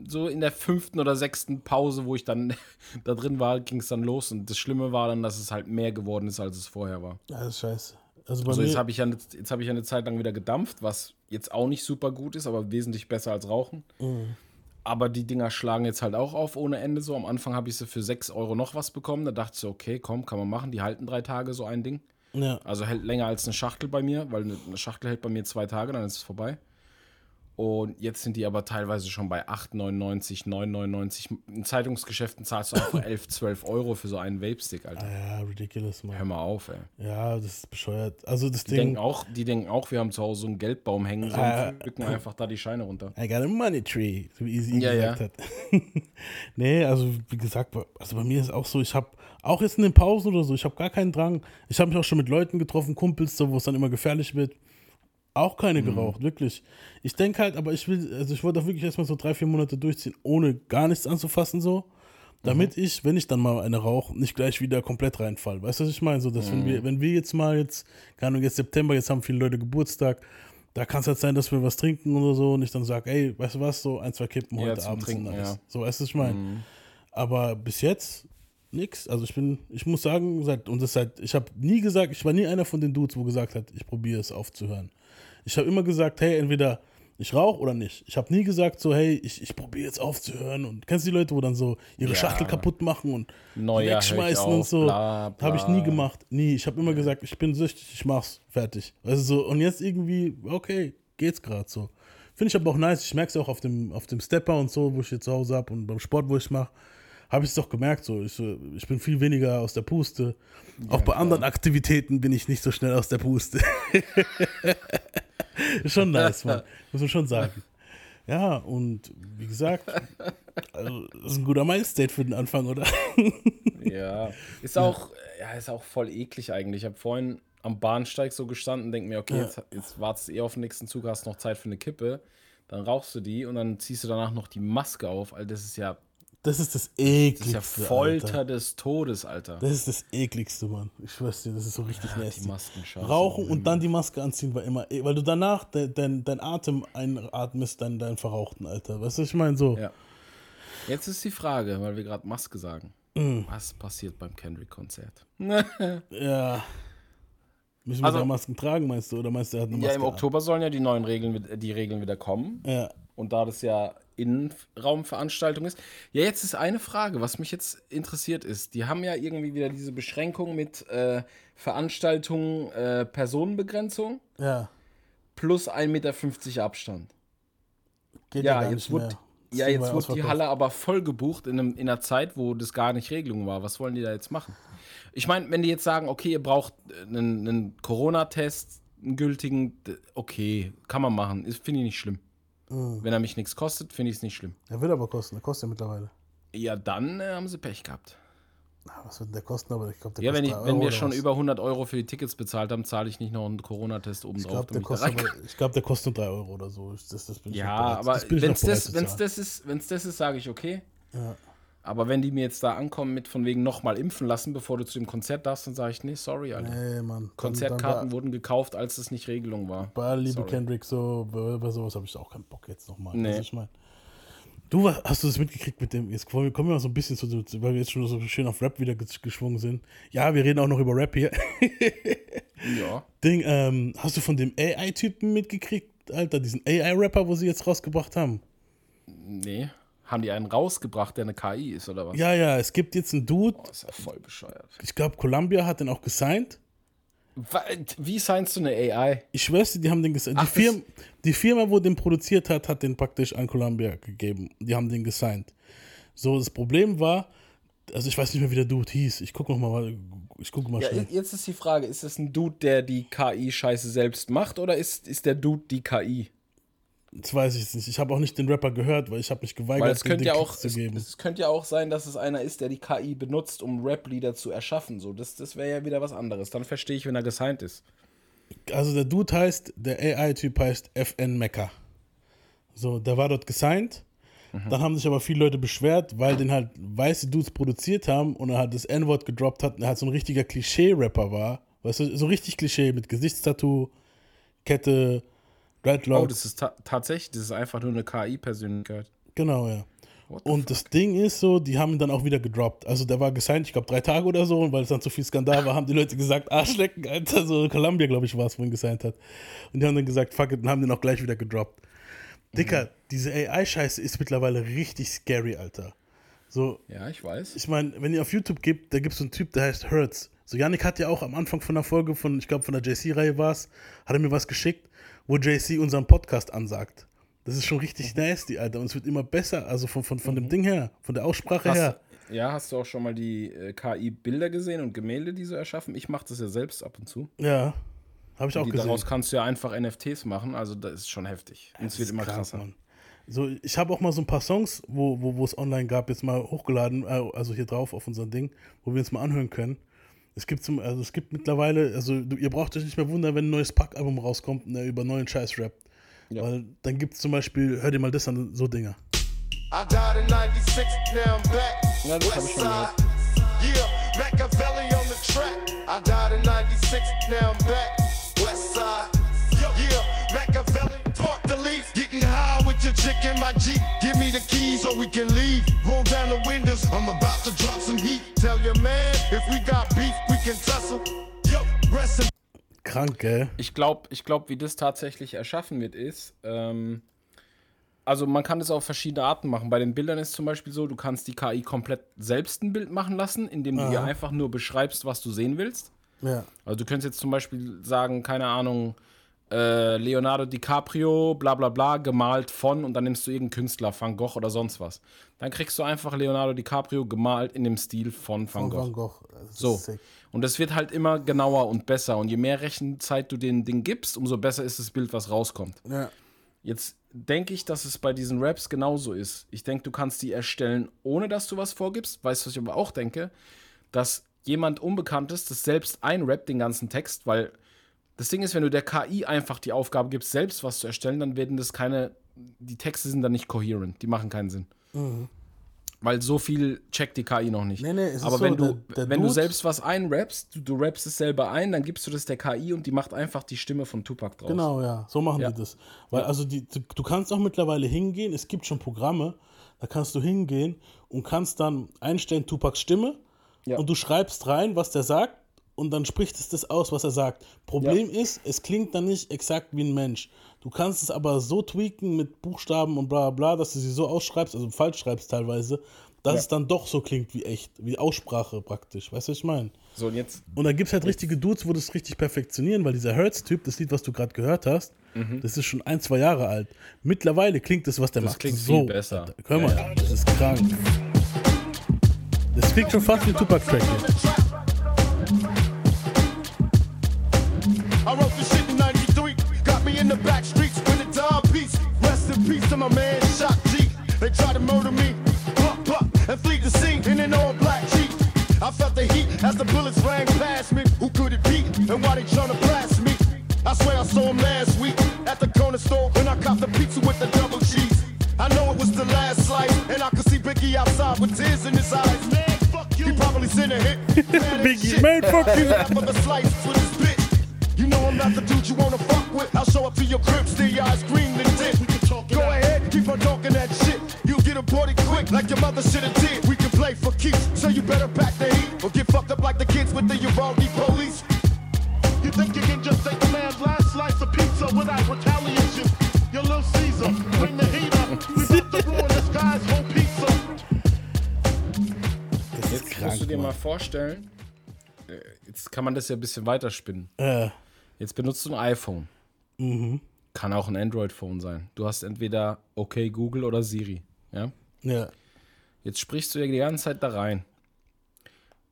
so in der fünften oder sechsten Pause, wo ich dann da drin war, ging es dann los. Und das Schlimme war dann, dass es halt mehr geworden ist, als es vorher war. ja, das ist scheiße. Also bei Also jetzt habe ich, ja jetzt hab ich ja eine Zeit lang wieder gedampft, was jetzt auch nicht super gut ist, aber wesentlich besser als Rauchen. Mhm. Aber die Dinger schlagen jetzt halt auch auf ohne Ende so. Am Anfang habe ich sie für 6 Euro noch was bekommen. Da dachte ich so, okay, komm, kann man machen. Die halten drei Tage so ein Ding. ja, Also hält länger als eine Schachtel bei mir, weil eine Schachtel hält bei mir zwei Tage, dann ist es vorbei. Und jetzt sind die aber teilweise schon bei 8,99, 9,99. In Zeitungsgeschäften zahlst du einfach 11, 12 Euro für so einen Vape-Stick, Alter. ja, ridiculous, Hör Mann. mal auf, ey. Ja, das ist bescheuert. Also das Die denken, Ding, auch, die denken auch, wir haben zu Hause so einen Geldbaum hängen, so Ah. und pflücken einfach da die Scheine runter. I got a money tree, so wie Easy Ja, gesagt ja. hat. nee, also wie gesagt, also bei mir ist auch so, ich habe auch jetzt in den Pausen oder so, ich habe gar keinen Drang. Ich habe mich auch schon mit Leuten getroffen, Kumpels, so, wo es dann immer gefährlich wird. Auch keine geraucht, wirklich. Ich denke halt, aber ich will, also ich wollte auch wirklich erstmal so drei, vier Monate durchziehen, ohne gar nichts anzufassen, so. Damit ich, wenn ich dann mal eine rauche, nicht gleich wieder komplett reinfall. Weißt du, was ich meine? So, dass wenn wir, wenn wir jetzt mal jetzt, keine Ahnung, jetzt September, jetzt haben viele Leute Geburtstag, da kann es halt sein, dass wir was trinken oder so und ich dann sage, ey, weißt du was, so ein, zwei Kippen Ja, heute Abend Trinken, nice. ja. So, weißt du, was ich meine? Aber bis jetzt nix. Also ich bin, ich muss sagen, seit, und das seit, ich habe nie gesagt, ich war nie einer von den Dudes, wo gesagt hat, ich probiere es aufzuhören. Ich habe immer gesagt, hey, entweder ich rauche oder nicht. Ich habe nie gesagt so, hey, ich, ich probiere jetzt aufzuhören. Und kennst du die Leute, wo dann so ihre Ja. Schachtel kaputt machen und ich wegschmeißen auf, und so? Habe ich nie gemacht. Nie. Ich habe immer gesagt, ich bin süchtig, ich mach's. Fertig. Also so, und jetzt irgendwie, okay, geht's gerade so. Finde ich aber auch nice. Ich merke es auch auf dem, auf dem Stepper und so, wo ich hier zu Hause habe und beim Sport, wo ich mache, habe ich es doch gemerkt. So. Ich, ich bin viel weniger aus der Puste. auch bei anderen Aktivitäten bin ich nicht so schnell aus der Puste. Ist schon nice, Mann. Muss man schon sagen. Ja, und wie gesagt, also, das ist ein guter Milestone für den Anfang, oder? Ja, ist auch, ja, ist auch voll eklig eigentlich. Ich habe vorhin am Bahnsteig so gestanden, denke mir, okay, Ja. jetzt, jetzt wartest du eh auf den nächsten Zug, hast noch Zeit für eine Kippe. Dann rauchst du die und dann ziehst du danach noch die Maske auf. Alter, das ist ja, Das ist das das ekligste. ist ja Folter Alter. des Todes, Alter. Das ist das ekligste, Mann. Ich schwör's dir, das ist so richtig die nasty. Maskenscheiße. Rauchen und dann die Maske anziehen war immer, weil du danach dein, dein, dein Atem einatmest, dein, dein Verrauchten, Alter. Weißt du, was ich meine? So. Ja. Jetzt ist die Frage, weil wir gerade Maske sagen. Mm. Was passiert beim Kendrick-Konzert? Ja. Müssen wir Also- Masken tragen, meinst du? Oder meinst du, er hat eine Maske? Ja, im an? Oktober sollen ja die neuen Regeln, die Regeln wieder kommen. Ja. Und da das ja Innenraumveranstaltung ist. Ja, jetzt ist eine Frage, was mich jetzt interessiert ist. Die haben ja irgendwie wieder diese Beschränkung mit äh, Veranstaltungen, äh, Personenbegrenzung Ja. plus 1,50 Meter Abstand. Geht Ja, jetzt mehr. ja, jetzt wurde die. Halle aber voll gebucht in, einem, in einer Zeit, wo das gar nicht Regelung war. Was wollen die da jetzt machen? Ich meine, wenn die jetzt sagen, okay, ihr braucht äh, einen, einen Corona-Test, einen gültigen, okay, kann man machen. Finde ich nicht schlimm. Mhm. Wenn er mich nichts kostet, finde ich es nicht schlimm. Der wird aber kosten, der kostet ja mittlerweile. Ja, dann äh, haben sie Pech gehabt. Na, was wird denn der kosten? Aber ich glaube, der Ja, wenn, ich, wenn wir schon was. über 100 Euro für die Tickets bezahlt haben, zahle ich nicht noch einen Corona-Test Ich obendrauf. glaube, der, ich aber- ich glaub, der kostet nur 3 Euro oder so. Das, das bin ich Ja, aber wenn es das, wenn's das ist, wenn's das ist, sage ich okay. Ja. Aber wenn die mir jetzt da ankommen mit von wegen nochmal impfen lassen, bevor du zu dem Konzert darfst, dann sage ich, nee, sorry, Alter. Nee, Mann. Konzertkarten dann wurden gekauft, als es nicht Regelung war. Bei Liebe Sorry. Kendrick, so, bei, sowas habe ich auch keinen Bock jetzt nochmal. Nee. Ich mein, du, hast du das mitgekriegt mit dem, jetzt kommen wir mal so ein bisschen zu, weil wir jetzt schon so schön auf Rap wieder ges- geschwungen sind. Ja, wir reden auch noch über Rap hier. Ja. Ding, ähm, hast du von dem AI-Typen mitgekriegt, Alter, diesen AI-Rapper, wo sie jetzt rausgebracht haben? Nee. Haben die einen rausgebracht, der eine KI ist, oder was? Ja, ja, es gibt jetzt einen Dude, Oh, ist ja voll bescheuert. ich glaube, Columbia hat den auch gesigned. Wie signst du eine AI? Ich schwör's dir, die haben den gesigned. Die, Firma, die Firma, wo den produziert hat, hat den praktisch an Columbia gegeben. Die haben den gesigned. So, das Problem war, also ich weiß nicht mehr, wie der Dude hieß. Ich guck noch mal, ich gucke mal Ja, schnell. jetzt ist die Frage, ist das ein Dude, der die KI-Scheiße selbst macht, oder ist, ist der Dude die KI? Das weiß ich nicht. Ich habe auch nicht den Rapper gehört, weil ich habe mich geweigert, es könnte ja den auch, zu es, geben. es könnte ja auch sein, dass es einer ist, der die KI benutzt, um Rap-Lieder zu erschaffen. So, das, das wäre ja wieder was anderes. Dann verstehe ich, wenn er gesigned ist. Also der Dude heißt, der AI-Typ heißt FN Mecca. So, der war dort gesigned. Mhm. Dann haben sich aber viele Leute beschwert, weil den halt weiße Dudes produziert haben und er halt das N-Wort gedroppt hat und er halt so ein richtiger Klischee-Rapper war. Weißt du, so richtig Klischee mit Gesichtstattoo, Kette, Dreadlocks. Oh, das ist ta tatsächlich, das ist einfach nur eine KI-Persönlichkeit. Genau, ja. Und das Ding ist so, die haben ihn dann auch wieder gedroppt. Also der war gesigned, ich glaube drei Tage oder so, und weil es dann zu viel Skandal war, haben die Leute gesagt, Arschlecken, Alter, so Columbia, glaube ich, war es, wo ihn gesigned hat. Und die haben dann gesagt, fuck it, und haben den auch gleich wieder gedroppt. Dicker, diese AI-Scheiße ist mittlerweile richtig scary, Alter. So, Ja, ich weiß. ich meine, wenn ihr auf YouTube gibt, da gibt es so einen Typ, der heißt Hertz. So, Yannick hat ja auch am Anfang von der Folge von, ich glaube, von der JC-Reihe war es, hat er mir was geschickt, wo JC unseren Podcast ansagt. Das ist schon richtig nasty, Alter. Und es wird immer besser, also von, von, von dem Ding her, von der Aussprache her. Hast, ja, hast du auch schon mal die äh, KI-Bilder gesehen und Gemälde, die so erschaffen? Ich mache das ja selbst ab und zu. Ja, habe ich auch Die gesehen. daraus kannst du ja einfach NFTs machen, also das ist schon heftig. Und es wird immer krank, krasser. Mann. So, ich habe auch mal so ein paar Songs, wo, wo, wo es online gab, jetzt mal hochgeladen, äh, also hier drauf auf unser Ding, wo wir uns mal anhören können. Es gibt zum, also es gibt mittlerweile, also du, ihr braucht euch nicht mehr wundern, wenn ein neues Pack-Album rauskommt, ne, über neuen Scheiß-Rap. Ja. Weil dann gibt es zum Beispiel, hör dir mal das an, so Dinger. I died in 96, now I'm back. Ja, das ich schon gehört. Yeah, Machiavelli on the track. I died in 96, now I'm back. West side. Yeah, Machiavelli, talk the leaf. Your chick in my Jeep. Give me the keys so we can leave. Roll down the windows, I'm about to drop some heat. Tell your man, if we got beef, we can tussle. Yo, rest in Krank, gell? Ich glaube, ich glaub, wie das tatsächlich erschaffen wird, ist, ähm, also man kann das auf verschiedene Arten machen. Bei den Bildern ist zum Beispiel so, du kannst die KI komplett selbst ein Bild machen lassen, indem du ihr einfach nur beschreibst, was du sehen willst. Ja. Also du könntest jetzt zum Beispiel sagen, keine Ahnung, äh, Leonardo DiCaprio, bla bla bla, gemalt von und dann nimmst du irgendeinen Künstler, Van Gogh oder sonst was. Dann kriegst du einfach Leonardo DiCaprio gemalt in dem Stil von Van Gogh. Van Gogh. So. Und es wird halt immer genauer und besser. Und je mehr Rechenzeit du den Ding gibst, umso besser ist das Bild, was rauskommt. Ja. Jetzt denke ich, dass es bei diesen Raps genauso ist. Ich denke, du kannst die erstellen, ohne dass du was vorgibst. Weißt du, was ich aber auch denke? Dass jemand Unbekanntes das selbst einrappt, den ganzen Text, weil das Ding ist, wenn du der KI einfach die Aufgabe gibst, selbst was zu erstellen, dann werden das keine, die Texte sind dann nicht coherent, die machen keinen Sinn. Weil so viel checkt die KI noch nicht. Nee, nee, es ist Aber so, wenn, du, der- der wenn du selbst was einrappst, du, du rappst es selber ein, dann gibst du das der KI und die macht einfach die Stimme von Tupac draus. Genau, ja, so machen Ja. die das. Weil also die, du, du kannst auch mittlerweile hingehen, es gibt schon Programme, da kannst du hingehen und kannst dann einstellen Tupacs Stimme Ja. und du schreibst rein, was der sagt und dann spricht es das aus, was er sagt. Problem ist, es klingt dann nicht exakt wie ein Mensch. Du kannst es aber so tweaken mit Buchstaben und bla bla, dass du sie so ausschreibst, also falsch schreibst teilweise, dass Ja. es dann doch so klingt wie echt, wie Aussprache praktisch. Weißt du, was ich meine? So, und jetzt, Und dann gibt es halt richtige Dudes, wo das richtig perfektionieren, weil dieser Hertz-Typ, das Lied, was du gerade gehört hast, das ist schon ein, zwei Jahre alt. Mittlerweile klingt das, was der Mhm. Das macht, klingt so. viel besser. Hör Ja, mal, ja. das ist krank. Das klingt schon fast wie Tupac-Track They tried to murder me. Buck, buck, and flee the scene in an all black Jeep. I felt the heat as the bullets rang past me. Who could it be? And why they tryna blast me? I swear I saw him last week at the corner store when I copped the pizza with the double cheese. I know it was the last slice, and I could see Biggie outside with tears in his eyes. Man, fuck you. He probably sent a hit. Biggie, man, fuck you. Half of slice with his bitch. You know I'm not the dude you wanna fuck with. I'll show up to your crib, steal your ice cream and dip. Go ahead, keep on talking that shit. Aborted quick, like your mother should have did. We can play for keeps, so you better pack the heat or get fucked up like the kids with the Uvalde police. You think you can just take a man's last slice of pizza without retaliation? You're Little Caesar, bring the heat up. We about to ruin this guy's whole pizza. Das jetzt krank, musst du dir mal vorstellen, äh, jetzt kann man das ja ein bisschen weiterspinnen. Äh, Jetzt benutzt du ein iPhone. Kann auch ein Android-Phone sein. Du hast entweder OK Google oder Siri. Ja? ja. Jetzt sprichst du ja die ganze Zeit da rein.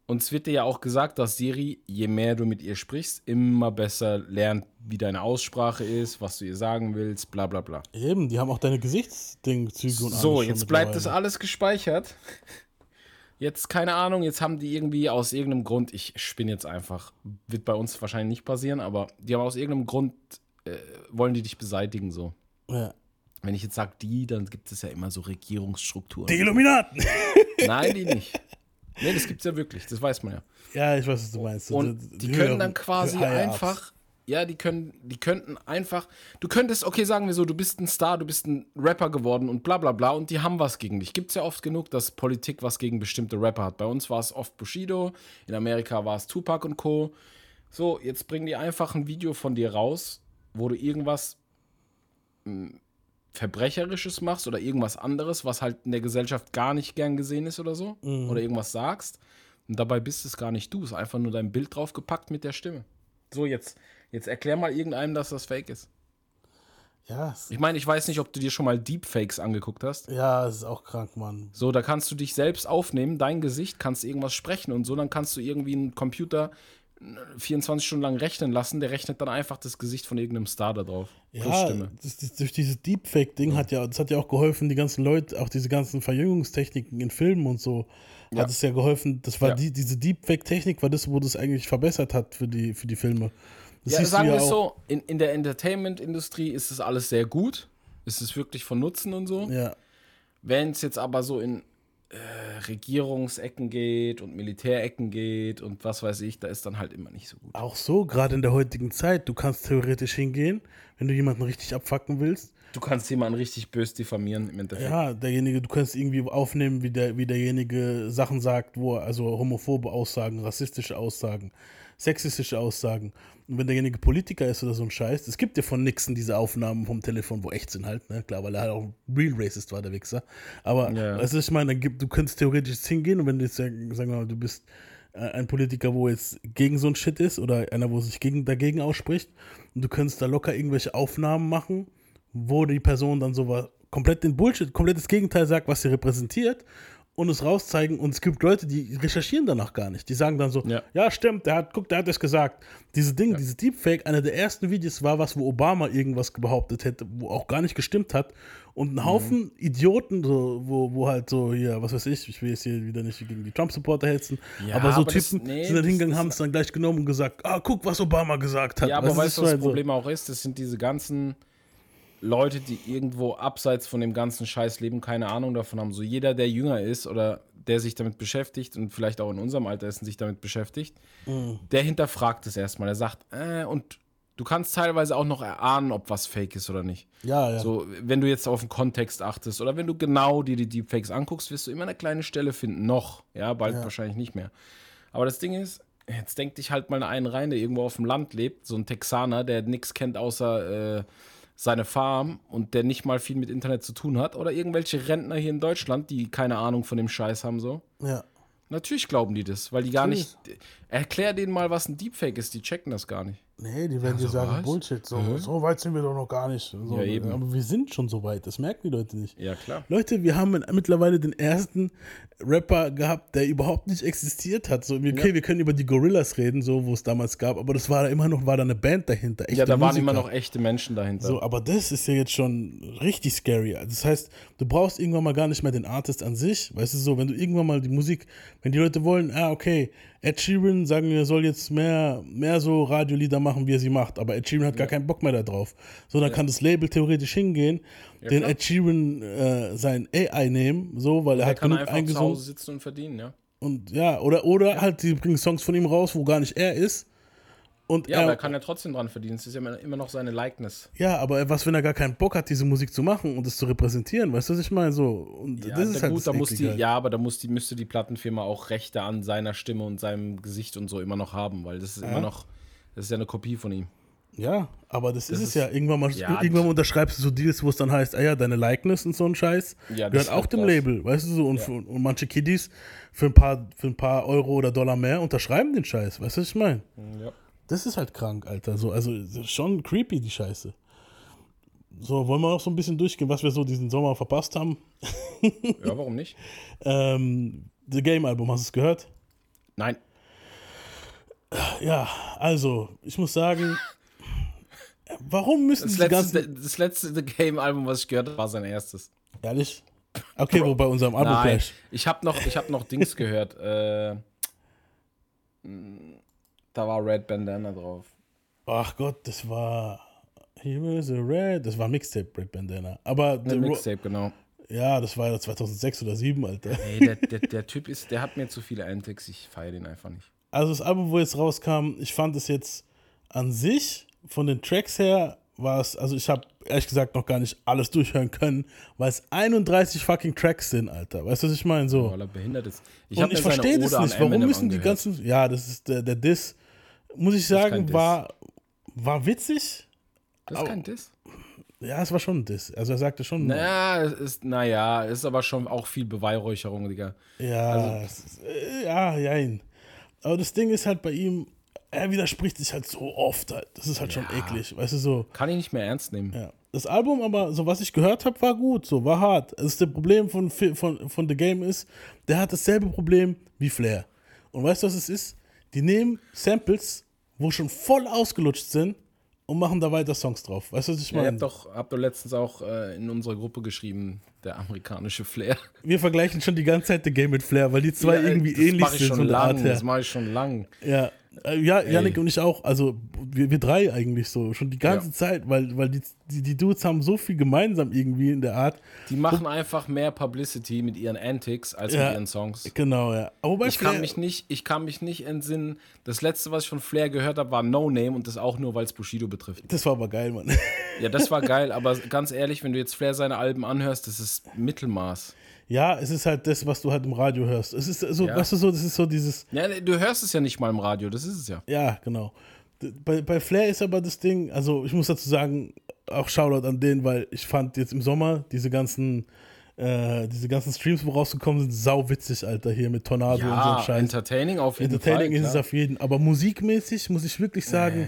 Und es wird dir ja auch gesagt, dass Siri, je mehr du mit ihr sprichst, immer besser lernt, wie deine Aussprache ist, was du ihr sagen willst, bla bla bla. Eben, die haben auch deine Gesichtsdingzüge und So, alles schon jetzt bleibt das alles gespeichert. Jetzt, keine Ahnung, jetzt haben die irgendwie aus irgendeinem Grund, ich spinne jetzt einfach, wird bei uns wahrscheinlich nicht passieren, aber die haben aus irgendeinem Grund, äh, wollen die dich beseitigen so. Ja. Wenn ich jetzt sage die, dann gibt es ja immer so Regierungsstrukturen. Die Illuminaten! Nein, die nicht. Nee, das gibt es ja wirklich, das weiß man ja. ja, ich weiß, was du meinst. Und die können dann quasi einfach, ja, die können, die könnten einfach, du könntest, okay, sagen wir so, du bist ein Star, du bist ein Rapper geworden und bla bla bla und die haben was gegen dich. Gibt es ja oft genug, dass Politik was gegen bestimmte Rapper hat. Bei uns war es oft Bushido, in Amerika war es Tupac und Co. So, jetzt bringen die einfach ein Video von dir raus, wo du irgendwas mh, Verbrecherisches machst oder irgendwas anderes, was halt in der Gesellschaft gar nicht gern gesehen ist oder so. Oder irgendwas sagst. Und dabei bist es gar nicht du. Es ist einfach nur dein Bild draufgepackt mit der Stimme. So, jetzt, jetzt erklär mal irgendeinem, dass das fake ist. Ja, Ich meine, ich weiß nicht, ob du dir schon mal Deepfakes angeguckt hast. ja, es ist auch krank, Mann. So, da kannst du dich selbst aufnehmen, dein Gesicht, kannst irgendwas sprechen und so, dann kannst du irgendwie einen Computer 24 Stunden lang rechnen lassen, der rechnet dann einfach das Gesicht von irgendeinem Star da drauf. Ja, das, das, durch dieses Deepfake-Ding hat ja, das hat ja auch geholfen, die ganzen Leute, auch diese ganzen Verjüngungstechniken in Filmen und so, Ja. hat es ja geholfen. Das war Ja. die, diese Deepfake-Technik, war das, wo das eigentlich verbessert hat für die, für die Filme. Das Ja, sagen wir ja es so, in, in der Entertainment-Industrie ist es alles sehr gut. Es ist wirklich von Nutzen und so. Ja, Wenn es jetzt aber so in äh, Regierungsecken geht und Militärecken geht und was weiß ich, da ist dann halt immer nicht so gut. auch so, gerade in der heutigen Zeit, du kannst theoretisch hingehen, wenn du jemanden richtig abfacken willst. Du kannst jemanden richtig bös diffamieren im Endeffekt. Ja, derjenige, du kannst irgendwie aufnehmen, wie, der, wie derjenige Sachen sagt, wo er, also homophobe Aussagen, rassistische Aussagen, sexistische Aussagen. Und wenn derjenige Politiker ist oder so ein Scheiß, es gibt ja von Nixon diese Aufnahmen vom Telefon, wo echt sind halt, ne? Klar, weil er halt auch real racist war, der Wichser. Aber, Ja. also ich meine, du könntest theoretisch jetzt hingehen und wenn du jetzt, sagen wir mal, du bist äh, ein Politiker, wo jetzt gegen so ein Shit ist oder einer, wo sich gegen, dagegen ausspricht und du könntest da locker irgendwelche Aufnahmen machen, wo die Person dann so was, komplett den Bullshit, komplett das Gegenteil sagt, was sie repräsentiert und es rauszeigen und es gibt Leute, die recherchieren danach gar nicht. Die sagen dann so, ja, Ja. stimmt, der hat, guck, der hat das gesagt. Diese Ding, dieses Deepfake, einer der ersten Videos war was, wo Obama irgendwas behauptet hätte, wo auch gar nicht gestimmt hat und ein Haufen Idioten, so, wo, wo halt so, hier, was weiß ich, ich will jetzt hier wieder nicht gegen die Trump-Supporter hetzen, Ja, aber so aber das- Typen nee, sind dann das- hingegangen, das- haben es dann gleich genommen und gesagt, ah, guck, was Obama gesagt hat. Ja, aber das weißt du, was halt das Problem auch ist? Das sind diese ganzen Leute, die irgendwo abseits von dem ganzen Scheiß leben, keine Ahnung davon haben. So jeder, der jünger ist oder der sich damit beschäftigt und vielleicht auch in unserem Alter ist und sich damit beschäftigt, Mhm. der hinterfragt es erstmal. Er sagt, äh, und du kannst teilweise auch noch erahnen, ob was fake ist oder nicht. Ja, ja. So, wenn du jetzt auf den Kontext achtest oder wenn du genau dir die Deepfakes anguckst, wirst du immer eine kleine Stelle finden. Noch. Ja, bald wahrscheinlich nicht mehr. Aber das Ding ist, jetzt denk dich halt mal einen rein, der irgendwo auf dem Land lebt, so ein Texaner, der nichts kennt außer äh, seine Farm und der nicht mal viel mit Internet zu tun hat. Oder irgendwelche Rentner hier in Deutschland, die keine Ahnung von dem Scheiß haben, so. Ja. Natürlich glauben die das, weil die gar Natürlich. nicht. Erklär denen mal, was ein Deepfake ist, die checken das gar nicht. Nee, die werden dir sagen, was? Bullshit. So, so weit sind wir doch noch gar nicht. So, Ja, eben. Aber wir sind schon so weit. Das merken die Leute nicht. Ja, klar. Leute, wir haben mittlerweile den ersten Rapper gehabt, der überhaupt nicht existiert hat. So, okay, wir können über die Gorillas reden, so wo es damals gab, aber das war da immer noch, war da eine Band dahinter. Ja, da waren Musiker. immer noch echte Menschen dahinter. So, aber das ist ja jetzt schon richtig scary. Das heißt, du brauchst irgendwann mal gar nicht mehr den Artist an sich. Weißt du so, wenn du irgendwann mal die Musik, wenn die Leute wollen, ah, okay, Ed Sheeran, sagen wir, soll jetzt mehr, mehr so Radiolieder machen, wie er sie macht, aber Ed Sheeran hat gar keinen Bock mehr da drauf. So, dann kann das Label theoretisch hingehen, den klar. Ed Sheeran äh, sein AI nehmen, so, weil er der hat kann genug einfach zu eingesungen. Hause sitzen und verdienen, ja. Und ja, oder, oder halt, die bringen Songs von ihm raus, wo gar nicht er ist. Und Ja, er, aber er kann ja trotzdem dran verdienen. Es ist ja immer, noch seine Likeness. Ja, aber was, wenn er gar keinen Bock hat, diese Musik zu machen und es zu repräsentieren? Weißt du, was ich meine? So, und Ja, das ist halt gut, das da muss die, Eklige halt. ja, aber da muss die, müsste die Plattenfirma auch Rechte an seiner Stimme und seinem Gesicht und so immer noch haben, weil das ist immer noch, das ist ja eine Kopie von ihm. Ja, aber das, ist es ist- ja. Irgendwann mal, Ja, irgendwann mal unterschreibst du so Deals, wo es dann heißt, ah ja, deine Likeness und so ein Scheiß Ja, das gehört ist auch halt dem krass. Label, weißt du so. Und, für, und manche Kiddies für ein, paar, für ein paar Euro oder Dollar mehr unterschreiben den Scheiß, weißt du, was ich meine? Ja. Das ist halt krank, Alter. So, also das ist schon creepy, die Scheiße. So, wollen wir auch so ein bisschen durchgehen, was wir so diesen Sommer verpasst haben? ja, warum nicht? Ähm, The Game Album, hast du es gehört? Nein. Ja, also, ich muss sagen, warum müssen Das ganzen. letzte, das letzte The Game-Album, was ich gehört habe, war sein erstes. Ehrlich? Okay, wo bei unserem Album Nein, Clash. ich habe noch, ich hab noch Dings gehört. Äh, da war Red Bandana drauf. Ach Gott, das war. Here is a Red. Das war Mixtape, Red Bandana. Aber. Ro- Mixtape, genau. Ja, das war ja 2006 oder 2007, Alter. Ey, der, der, der Typ ist, der hat mir zu viele Antics, ich feiere den einfach nicht. Also, das Album, wo jetzt rauskam, ich fand es jetzt an sich, von den Tracks her, war es. Also, ich habe ehrlich gesagt noch gar nicht alles durchhören können, weil es 31 fucking Tracks sind, Alter. Weißt du, was ich meine? So. Weil er behindert ist. Ich Und ich verstehe das nicht. Warum müssen die ganzen. Ja, das ist der, der Diss. Muss ich sagen, war, war witzig. Das ist kein Diss. Ja, es war schon ein Diss. Also er sagte schon. Naja, es ist, naja, ist aber schon auch viel Beweihräucherung, Digga. Ja, Also ist, äh, ja, jein. Aber das Ding ist halt bei ihm, er widerspricht sich halt so oft halt. Das ist halt schon eklig, weißt du so. Kann ich nicht mehr ernst nehmen. Ja. Das Album aber, so was ich gehört habe, war gut, so war hart. Das ist das Problem von, von, von The Game ist, der hat dasselbe Problem wie Flair. Und weißt du, was es ist? Die nehmen Samples, wo schon voll ausgelutscht sind und machen da weiter Songs drauf. Weißt du, was ich Ja, ihr meine? habt doch, habt doch letztens auch äh, in unserer Gruppe geschrieben, der amerikanische Flair. Wir vergleichen schon die ganze Zeit The Game mit Flair, weil die zwei Ja, irgendwie ähnlich sind. schon lang, her. das mache ich schon lang. Ja, ja Janik und ich auch. Also wir, wir drei eigentlich so. Schon die ganze Ja. Zeit, weil, weil die, die, die Dudes haben so viel gemeinsam irgendwie in der Art. Die machen einfach mehr Publicity mit ihren Antics als Ja. mit ihren Songs. Genau, ja. Wobei Ich kann, mich nicht, ich kann mich nicht entsinnen. Das letzte, was ich von Flair gehört habe, war No Name und das auch nur, weil es Bushido betrifft. das war aber geil, Mann. Ja, das war geil, aber ganz ehrlich, wenn du jetzt Flair seine Alben anhörst, das ist Mittelmaß. Ja, es ist halt das, was du halt im Radio hörst. Es ist so, Ja. weißt du so, das ist so dieses, Ja, du hörst es ja nicht mal im Radio, das ist es ja. ja, genau. Bei, bei Flair ist aber das Ding, also ich muss dazu sagen, auch Shoutout an den, weil ich fand jetzt im Sommer diese ganzen, äh, diese ganzen Streams, wo rausgekommen sind, sau witzig, Alter, hier mit Tornado und so Ja, Scheiß. entertaining auf jeden Entertaining Fall. ist es klar. auf jeden, aber musikmäßig muss ich wirklich sagen,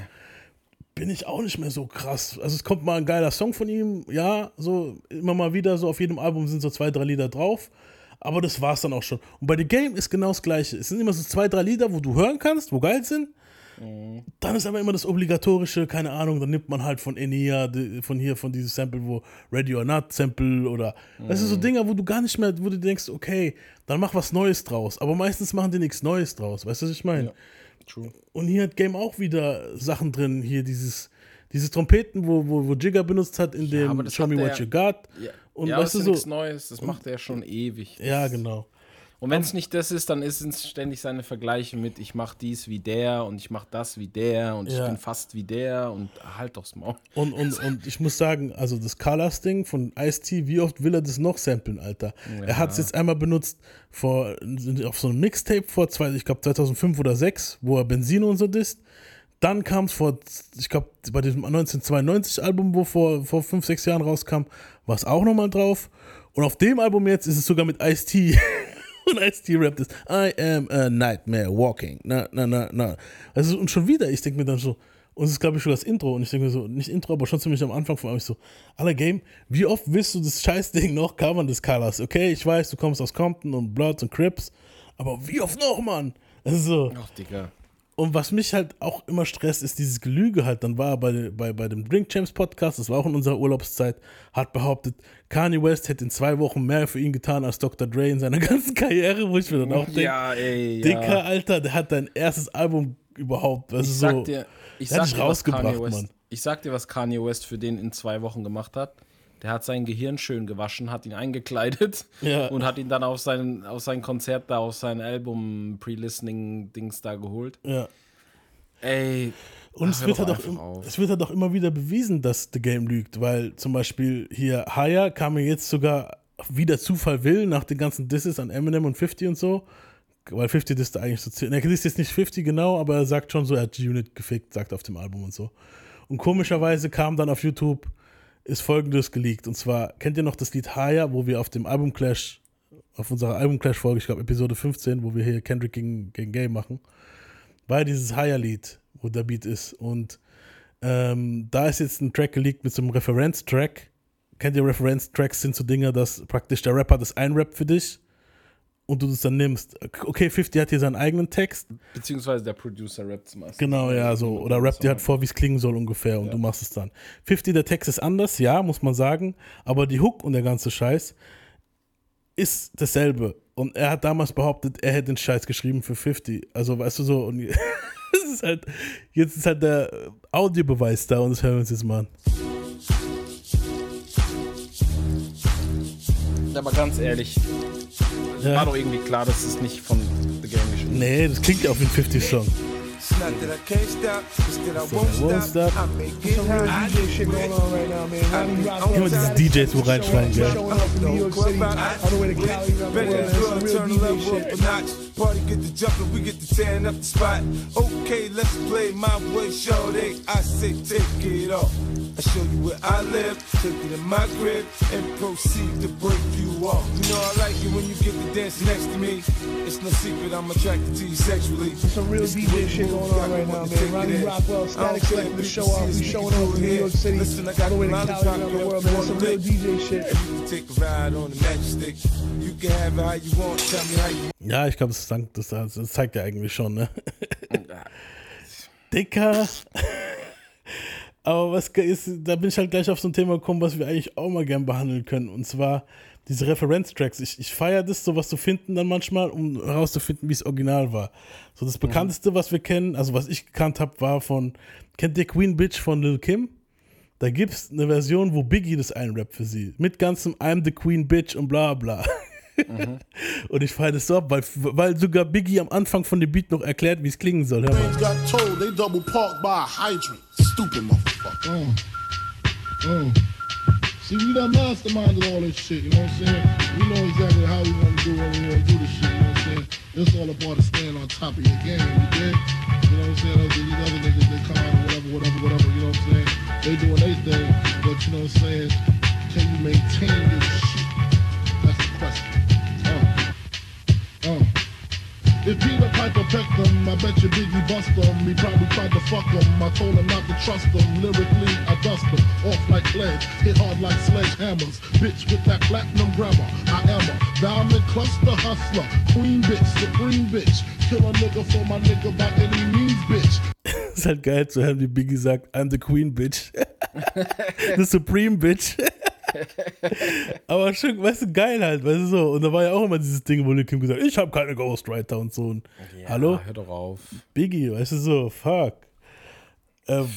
bin ich auch nicht mehr so krass. Also es kommt mal ein geiler Song von ihm, ja, so immer mal wieder, so auf jedem Album sind so zwei, drei Lieder drauf, aber das war's dann auch schon. Und bei The Game ist genau das Gleiche. Es sind immer so zwei, drei Lieder, wo du hören kannst, wo geil sind. Dann ist aber immer das obligatorische, keine Ahnung, dann nimmt man halt von Enia, von hier, von diesem Sample, wo Ready or Not Sample oder, das ist so Dinger, wo du gar nicht mehr, wo du denkst, okay, dann mach was Neues draus. Aber meistens machen die nichts Neues draus, weißt du, was ich meine? True. Und hier hat Game auch wieder Sachen drin, hier dieses, diese Trompeten, wo, wo, wo Jigger benutzt hat in aber dem Show Me What You Got. Ja, Und ja weißt das du ist so, nichts Neues, das macht er schon ewig. ja, genau. Und wenn es nicht das ist, dann ist es ständig seine Vergleiche mit, ich mach dies wie der und ich mach das wie der und Ja. ich bin fast wie der und halt doch's Maul. Und, und, und ich muss sagen, also das Colors-Ding von Ice-T, wie oft will er das noch samplen, Alter? Er hat es jetzt einmal benutzt vor, auf so einem Mixtape vor, zwei, ich glaube 2005 oder 2006, wo er Benzino und so disst. Dann kam es vor, ich glaube, bei diesem 1992-Album, wo vor, vor fünf, sechs Jahren rauskam, war es auch nochmal drauf. Und auf dem Album jetzt ist es sogar mit Ice-T. Und Ice-T rappt es, I am a nightmare walking. Na, na, na, na. Also, und schon wieder, ich denke mir dann so, und es ist, glaube ich, schon das Intro. Und ich denke mir so, nicht Intro, aber schon ziemlich am Anfang von ich so, aller Game, wie oft willst du das Scheißding noch covern des Colors? Okay, ich weiß, du kommst aus Compton und Bloods und Crips, aber wie oft noch, Mann? Also, Ach, Digga. Und was mich halt auch immer stresst, ist dieses Gelüge halt. Dann war er bei, bei, bei dem Drink Champs Podcast, das war auch in unserer Urlaubszeit, hat behauptet, Kanye West hätte in zwei Wochen mehr für ihn getan als Dr. Dre in seiner ganzen Karriere, wo ich mir dann auch denke, Ja, ey, Dicker, ja. Alter, der hat dein erstes Album überhaupt. Das Ich sag so, dir, ich sag dir, was Kanye West, Mann. ich sag dir, was Kanye West für den in zwei Wochen gemacht hat. Der hat sein Gehirn schön gewaschen, hat ihn eingekleidet Ja. und hat ihn dann auf sein, auf sein Konzert da, auf sein Album Pre-Listening-Dings da geholt. Ja. Ey, Und ach, es wird, doch halt auch, im- es wird halt auch immer wieder bewiesen, dass The Game lügt, weil zum Beispiel hier Haya kam mir jetzt sogar, wie der Zufall will, nach den ganzen Disses an Eminem und 50 und so, weil 50 disst eigentlich so, ne, er disst jetzt nicht 50 genau, aber er sagt schon so, er hat G-Unit gefickt, sagt auf dem Album und so. Und komischerweise kam dann auf YouTube, ist folgendes geleakt, und zwar, kennt ihr noch das Lied Haya, wo wir auf dem Album Clash, auf unserer Album Clash Folge, ich glaube Episode 15, wo wir hier Kendrick gegen, gegen Gay machen, war dieses Haya-Lied, wo der Beat ist. Und ähm, da ist jetzt ein Track geleakt mit so einem Referenztrack. Kennt ihr Referenztracks sind so Dinge, dass praktisch der Rapper das einrappt für dich und du das dann nimmst. Okay, 50 hat hier seinen eigenen Text. beziehungsweise der Producer rappt meistens. Genau, ja, so. Oder rappt dir halt vor, wie es klingen soll ungefähr und du machst es dann. 50, der Text ist anders, ja, muss man sagen. Aber die Hook und der ganze Scheiß ist dasselbe. Und er hat damals behauptet, er hätte den Scheiß geschrieben für 50. Also, weißt du so, und es ist halt, jetzt ist halt der Audiobeweis da und das hören wir uns jetzt mal an. Aber ganz ehrlich, Ja. war doch irgendwie klar, dass es nicht von The Game ist. Nee, das klingt ja auch wie ein 50-Song. It's not that I can't stop, it's that I won't, won't stop. stop. I make it Some real hot. DJ shit going on right now, man. Ronnie Rockwell, Immer diese DJs, wo reinschreien, gell? Party get the jumping, we get tearing up the spot. Okay, let's play my way, shorty. I say take it off. I show you where I live, take it in my crib, and proceed to break you off. You know I like it when you get to dance next to me. It's no secret I'm attracted to you sexually. Some real It's the DJ way you shit move, going got on me right now, wanting to man. take it Ronnie in. Rockwell, I don't Static play Select, the with show you, off. see We us, showing we can off do in it New here. York City, Listen, I all got the way to a lot of Cali, time, around the girl. world, man. Some real Wanna DJ shit. If you can take a ride on the magic stick, you can have it how you want. Tell me how you Ja, ich glaube, das, das, das zeigt ja eigentlich schon, ne? Oh Dicker. Aber was ist, da bin ich halt gleich auf so ein Thema gekommen, was wir eigentlich auch mal gern behandeln können. Und zwar diese Referenztracks. Ich, ich feiere das, sowas zu finden dann manchmal, um herauszufinden, wie es original war. So das bekannteste, was wir kennen, also was ich gekannt habe, war von, kennt ihr Queen Bitch von Lil Kim? Da gibt es eine Version, wo Biggie das einrappt für sie. Mit ganzem I'm the Queen Bitch und bla bla. Und ich feiere das so ab, weil, weil sogar Biggie am Anfang von dem Beat noch erklärt, wie es klingen soll. Hör mal. got told they double parked by a hydrant. Stupid motherfucker. See, we done masterminded all this shit, you know what I'm saying? We know exactly how we want to do what we to do this shit, you know what I'm saying? It's all about to staying on top of your game, you dig? You know what I'm saying? These other niggas, they come out whatever, whatever, whatever, you know what I'm saying? They doing their thing, but you know what I'm saying? Can you maintain your shit? If Peter Piper pecked them, I bet you Biggie bust them. He probably tried to fuck them. I told him not to trust them. Lyrically, I dust them. Off like lead, hit hard like sledgehammers. Bitch with that platinum grammar. I am a diamond cluster hustler. Queen bitch, supreme bitch. Kill a nigga for my nigga by any means, bitch. ist halt geil zu hören, wie Biggie sagt, I'm the Queen Bitch. the Supreme Bitch. Aber schon, weißt du, geil halt, weißt du so. Und da war ja auch immer dieses Ding, wo Lil Kim gesagt hat, ich habe keine Ghostwriter und so. Und, Hallo? Hör doch auf. Biggie, weißt du so, fuck. Ähm,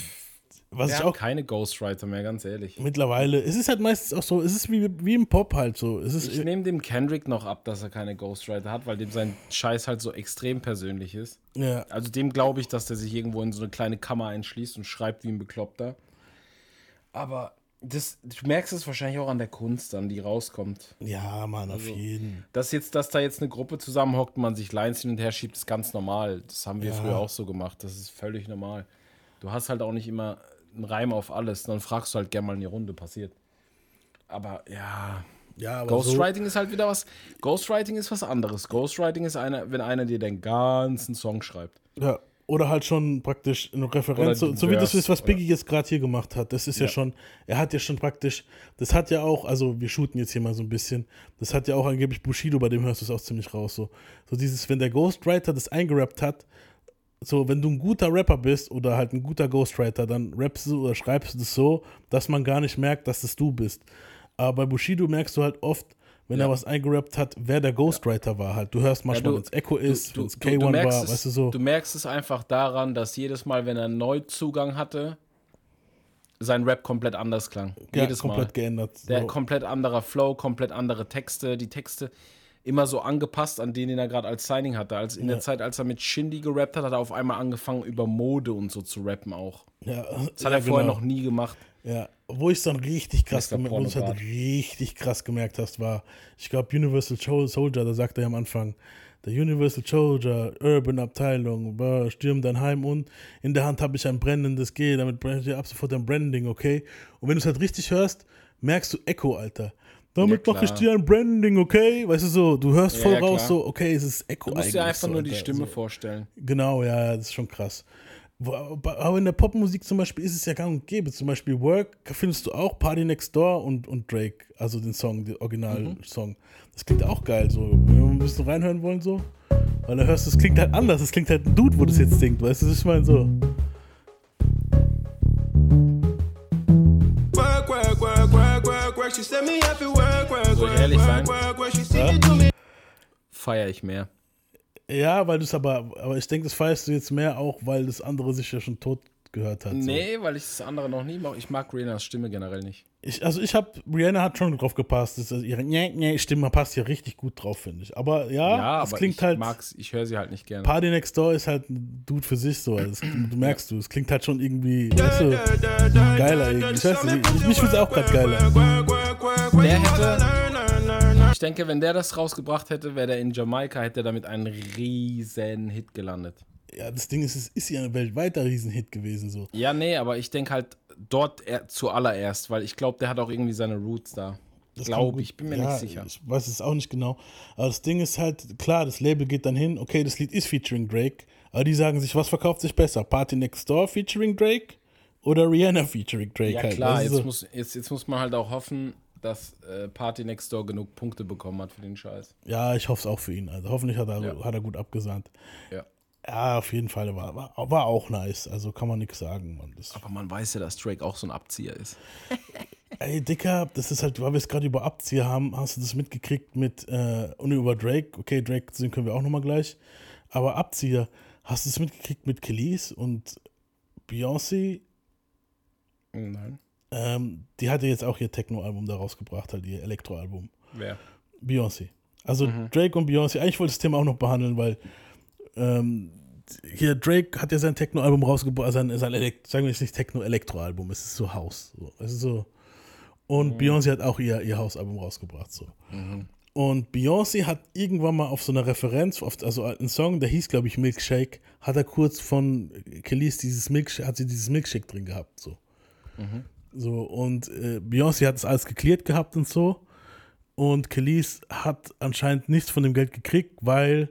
Was Wir ich auch keine Ghostwriter mehr, ganz ehrlich. mittlerweile, es ist halt meistens auch so, es ist wie, wie im Pop halt so. Es ist, Ich nehme dem Kendrick noch ab, dass er keine Ghostwriter hat, weil dem sein Scheiß halt so extrem persönlich ist. ja, Also dem glaube ich, dass der sich irgendwo in so eine kleine Kammer einschließt und schreibt wie ein Bekloppter. Aber das, du merkst es wahrscheinlich auch an der Kunst dann, die rauskommt. ja, Mann, auf Also jeden. Dass jetzt, dass da jetzt eine Gruppe zusammenhockt und man sich Lines hin und her schiebt, ist ganz normal. Das haben wir früher auch so gemacht. Das ist völlig normal. Du hast halt auch nicht immer einen Reim auf alles. Dann fragst du halt gerne mal in die Runde, passiert. Aber ja, Ja, aber Ghostwriting ist halt wieder was. Ghostwriting ist was anderes. Ghostwriting ist einer, wenn einer dir den ganzen Song schreibt. so, ja. Oder halt schon praktisch eine Referenz, so, so wie das ist, was Biggie jetzt gerade hier gemacht hat. Das ist ja. Ja. schon, er hat ja schon praktisch, das hat ja auch, also wir shooten jetzt hier mal so ein bisschen, das hat ja auch angeblich Bushido, bei dem hörst du es auch ziemlich raus. So, so dieses, wenn der Ghostwriter das eingerappt hat, so, wenn du ein guter Rapper bist oder halt ein guter Ghostwriter, dann rappst du oder schreibst du das so, dass man gar nicht merkt, dass das du bist. Aber bei Bushido merkst du halt oft, wenn Ja. er was eingerappt hat, wer der Ghostwriter war halt. Du hörst manchmal, du- wenn es Echo ist, wenn es du, K1 du merkst war, es, weißt du so. Du merkst es einfach daran, dass jedes Mal, wenn er Neuzugang hatte, sein Rap komplett anders klang. ja, jedes komplett Mal. geändert. Der so. komplett anderer Flow, komplett andere Texte, die Texte immer so angepasst an den, den er gerade als Signing hatte. Als in der Zeit, als er mit Shindy gerappt hat, hat er auf einmal angefangen, über Mode und so zu rappen auch. ja, Das hat er vorher noch nie gemacht. Ja, wo ich es dann richtig krass gemerkt, wo halt richtig krass gemerkt hast, war, ich glaube, Universal Soldier, da sagt er ja am Anfang, der Universal Soldier, Urban Abteilung, stürm dein Heim und in der Hand habe ich ein brennendes G, damit brenne ich dir ab sofort ein Branding, okay? Und wenn du es halt richtig hörst, merkst du Echo, Alter. Damit Ja, mache ich dir ein Branding, okay? Weißt du so, du hörst Ja, voll ja, raus, so, okay, es ist Echo Du musst dir einfach so, nur die Stimme so. vorstellen. Genau, ja, das ist schon krass. Aber in der Popmusik zum Beispiel ist es ja gang und gäbe. Zum Beispiel Work findest du auch Party Next Door und, und Drake, also den Song, den Original-Song. Das klingt auch geil, so. Wenn wir ein bisschen reinhören wollen, so. Weil da hörst du, es klingt halt anders. Es klingt halt ein Dude, wo das jetzt singt, weißt du, was ich meine? So. Work, work, work, work, work, work. She set me up at work, work, Soll ich work, ehrlich sein? work, work, work. She sing it to me. Feier ich mehr. Ja, weil du es aber, aber ich denke, das feierst du jetzt mehr auch, weil das andere sich ja schon tot gehört hat. So. Nee, weil ich das andere noch nie mache. Ich mag Rihannas Stimme generell nicht. Ich, also ich habe, Rihanna hat schon drauf gepasst. Das ist ihre nee, nee, Stimme passt hier richtig gut drauf, finde ich. Aber ja, Ja, es klingt ich halt. mag's, ich höre sie halt nicht gerne. Party Next Door ist halt ein Dude für sich so. Also du merkst du, es klingt halt schon irgendwie, weißt du, geiler irgendwie. Ich weiß nicht, ich, mich finde es auch gerade geiler. Der hätte, ich denke, wenn der das rausgebracht hätte, wäre der in Jamaika, hätte er damit einen riesen Hit gelandet. Ja, das Ding ist, es ist ja ein weltweiter Riesenhit gewesen so. Ja, nee, aber ich denke halt dort er, zuallererst, weil ich glaube, der hat auch irgendwie seine Roots da. Glaube ich, bin mir ja, nicht sicher. Ich weiß es auch nicht genau. Aber das Ding ist halt, klar, das Label geht dann hin, okay, das Lied ist featuring Drake, aber die sagen sich, was verkauft sich besser? Party Next Door featuring Drake oder Rihanna featuring Drake? Ja halt, klar, jetzt, so? muss, jetzt, jetzt muss man halt auch hoffen, dass äh, Party Next Door genug Punkte bekommen hat für den Scheiß. Ja, ich hoffe es auch für ihn. Also hoffentlich hat er, Ja. hat er gut abgesandt. Ja. Ja, auf jeden Fall war, war, war auch nice. Also kann man nichts sagen, Mann. Das, Aber man weiß ja, dass Drake auch so ein Abzieher ist. ey, Dicker, das ist halt, weil wir es gerade über Abzieher haben, hast du das mitgekriegt mit, äh, und über Drake. Okay, Drake, den können wir auch nochmal gleich. Aber Abzieher, hast du es mitgekriegt mit Kelis und Beyoncé? Nein. Ähm, die hatte jetzt auch ihr Techno-Album da rausgebracht, halt ihr Elektro-Album. Wer? Beyoncé. Also Mhm. Drake und Beyoncé, eigentlich wollte ich das Thema auch noch behandeln, weil ähm, hier Drake hat ja sein Techno-Album rausgebracht, sein, sein Elekt sagen wir jetzt nicht Techno-Elektro-Album, es ist so Haus. So. Es ist so. Und Beyoncé hat auch ihr, ihr Hausalbum rausgebracht. So. Und Beyoncé hat irgendwann mal auf so einer Referenz, auf, also einen Song, der hieß, glaube ich, Milkshake, hat er kurz von Kelis dieses Milkshake, hat sie dieses Milkshake drin gehabt. So. So, und äh, Beyoncé hat es alles geklärt gehabt und so. Und Kelis hat anscheinend nichts von dem Geld gekriegt, weil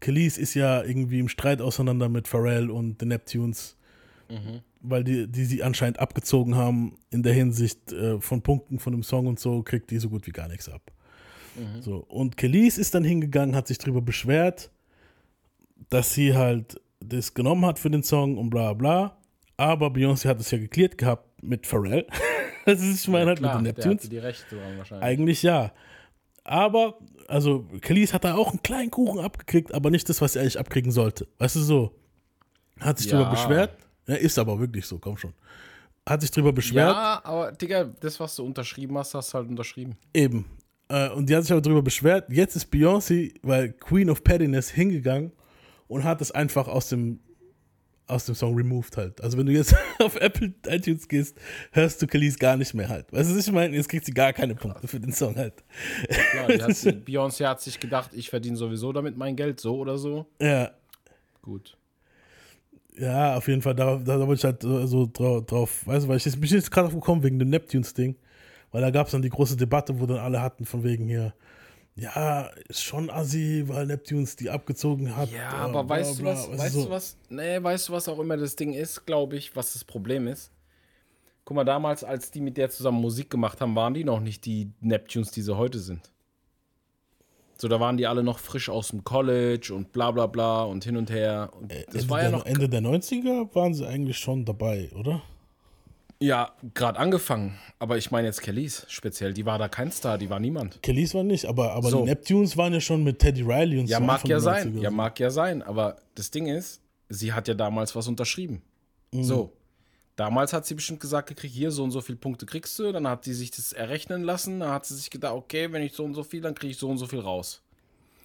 Kelis ist ja irgendwie im Streit auseinander mit Pharrell und den Neptunes, weil die, die sie anscheinend abgezogen haben in der Hinsicht äh, von Punkten von dem Song und so, kriegt die so gut wie gar nichts ab. So, und Kelis ist dann hingegangen, hat sich darüber beschwert, dass sie halt das genommen hat für den Song und bla bla. Aber Beyoncé hat es ja geklärt gehabt mit Pharrell. das ist, ich meine, halt Klar, mit den Neptunes. die Rechte wahrscheinlich. Eigentlich ja. Aber, also, Kelis hat da auch einen kleinen Kuchen abgekriegt, aber nicht das, was er eigentlich abkriegen sollte. Weißt du so? Hat sich Ja. darüber beschwert. Ja, ist aber wirklich so, komm schon. hat sich drüber beschwert. Ja, aber Digga, das, was du unterschrieben hast, hast du halt unterschrieben. Eben. Äh, und die hat sich aber drüber beschwert. Jetzt ist Beyoncé, weil Queen of Pettiness, hingegangen und hat es einfach aus dem, aus dem Song removed halt. Also wenn du jetzt auf Apple iTunes gehst, hörst du Khalees gar nicht mehr halt. Weißt du, was ich meine? Jetzt kriegt sie gar keine Punkte für den Song halt. Ja, Beyoncé hat sich gedacht, ich verdiene sowieso damit mein Geld, so oder so. Ja. Gut. Ja, auf jeden Fall, da, da, da wollte ich halt so, drauf, drauf, weißt du, weil ich jetzt- bin jetzt gerade drauf gekommen wegen dem Neptunes-Ding, weil da gab es dann die große Debatte, wo dann alle hatten von wegen hier, ja, ist schon assi, weil Neptunes die abgezogen hat. Ja, aber bla, weißt du bla, was, weißt weißt so. du was, nee, weißt du was auch immer das Ding ist, glaube ich, was das Problem ist? Guck mal, damals, als die mit der zusammen Musik gemacht haben, waren die noch nicht die Neptunes, die sie heute sind. So, da waren die alle noch frisch aus dem College und bla bla bla und hin und her. Und das Äh, Ende, war ja der, noch Ende der 90er waren sie eigentlich schon dabei, oder? Ja, gerade angefangen. Aber ich meine jetzt Kellys speziell. Die war da kein Star, die war niemand. Kellys war nicht, aber, aber So. die Neptunes waren ja schon mit Teddy Riley und Ja, so. mag Anfang ja sein. 90er Ja, mag ja sein. Aber das Ding ist, sie hat ja damals was unterschrieben. So. Damals hat sie bestimmt gesagt gekriegt, hier so und so viele Punkte kriegst du. Dann hat sie sich das errechnen lassen. Dann hat sie sich gedacht, okay, wenn ich so und so viel, dann kriege ich so und so viel raus.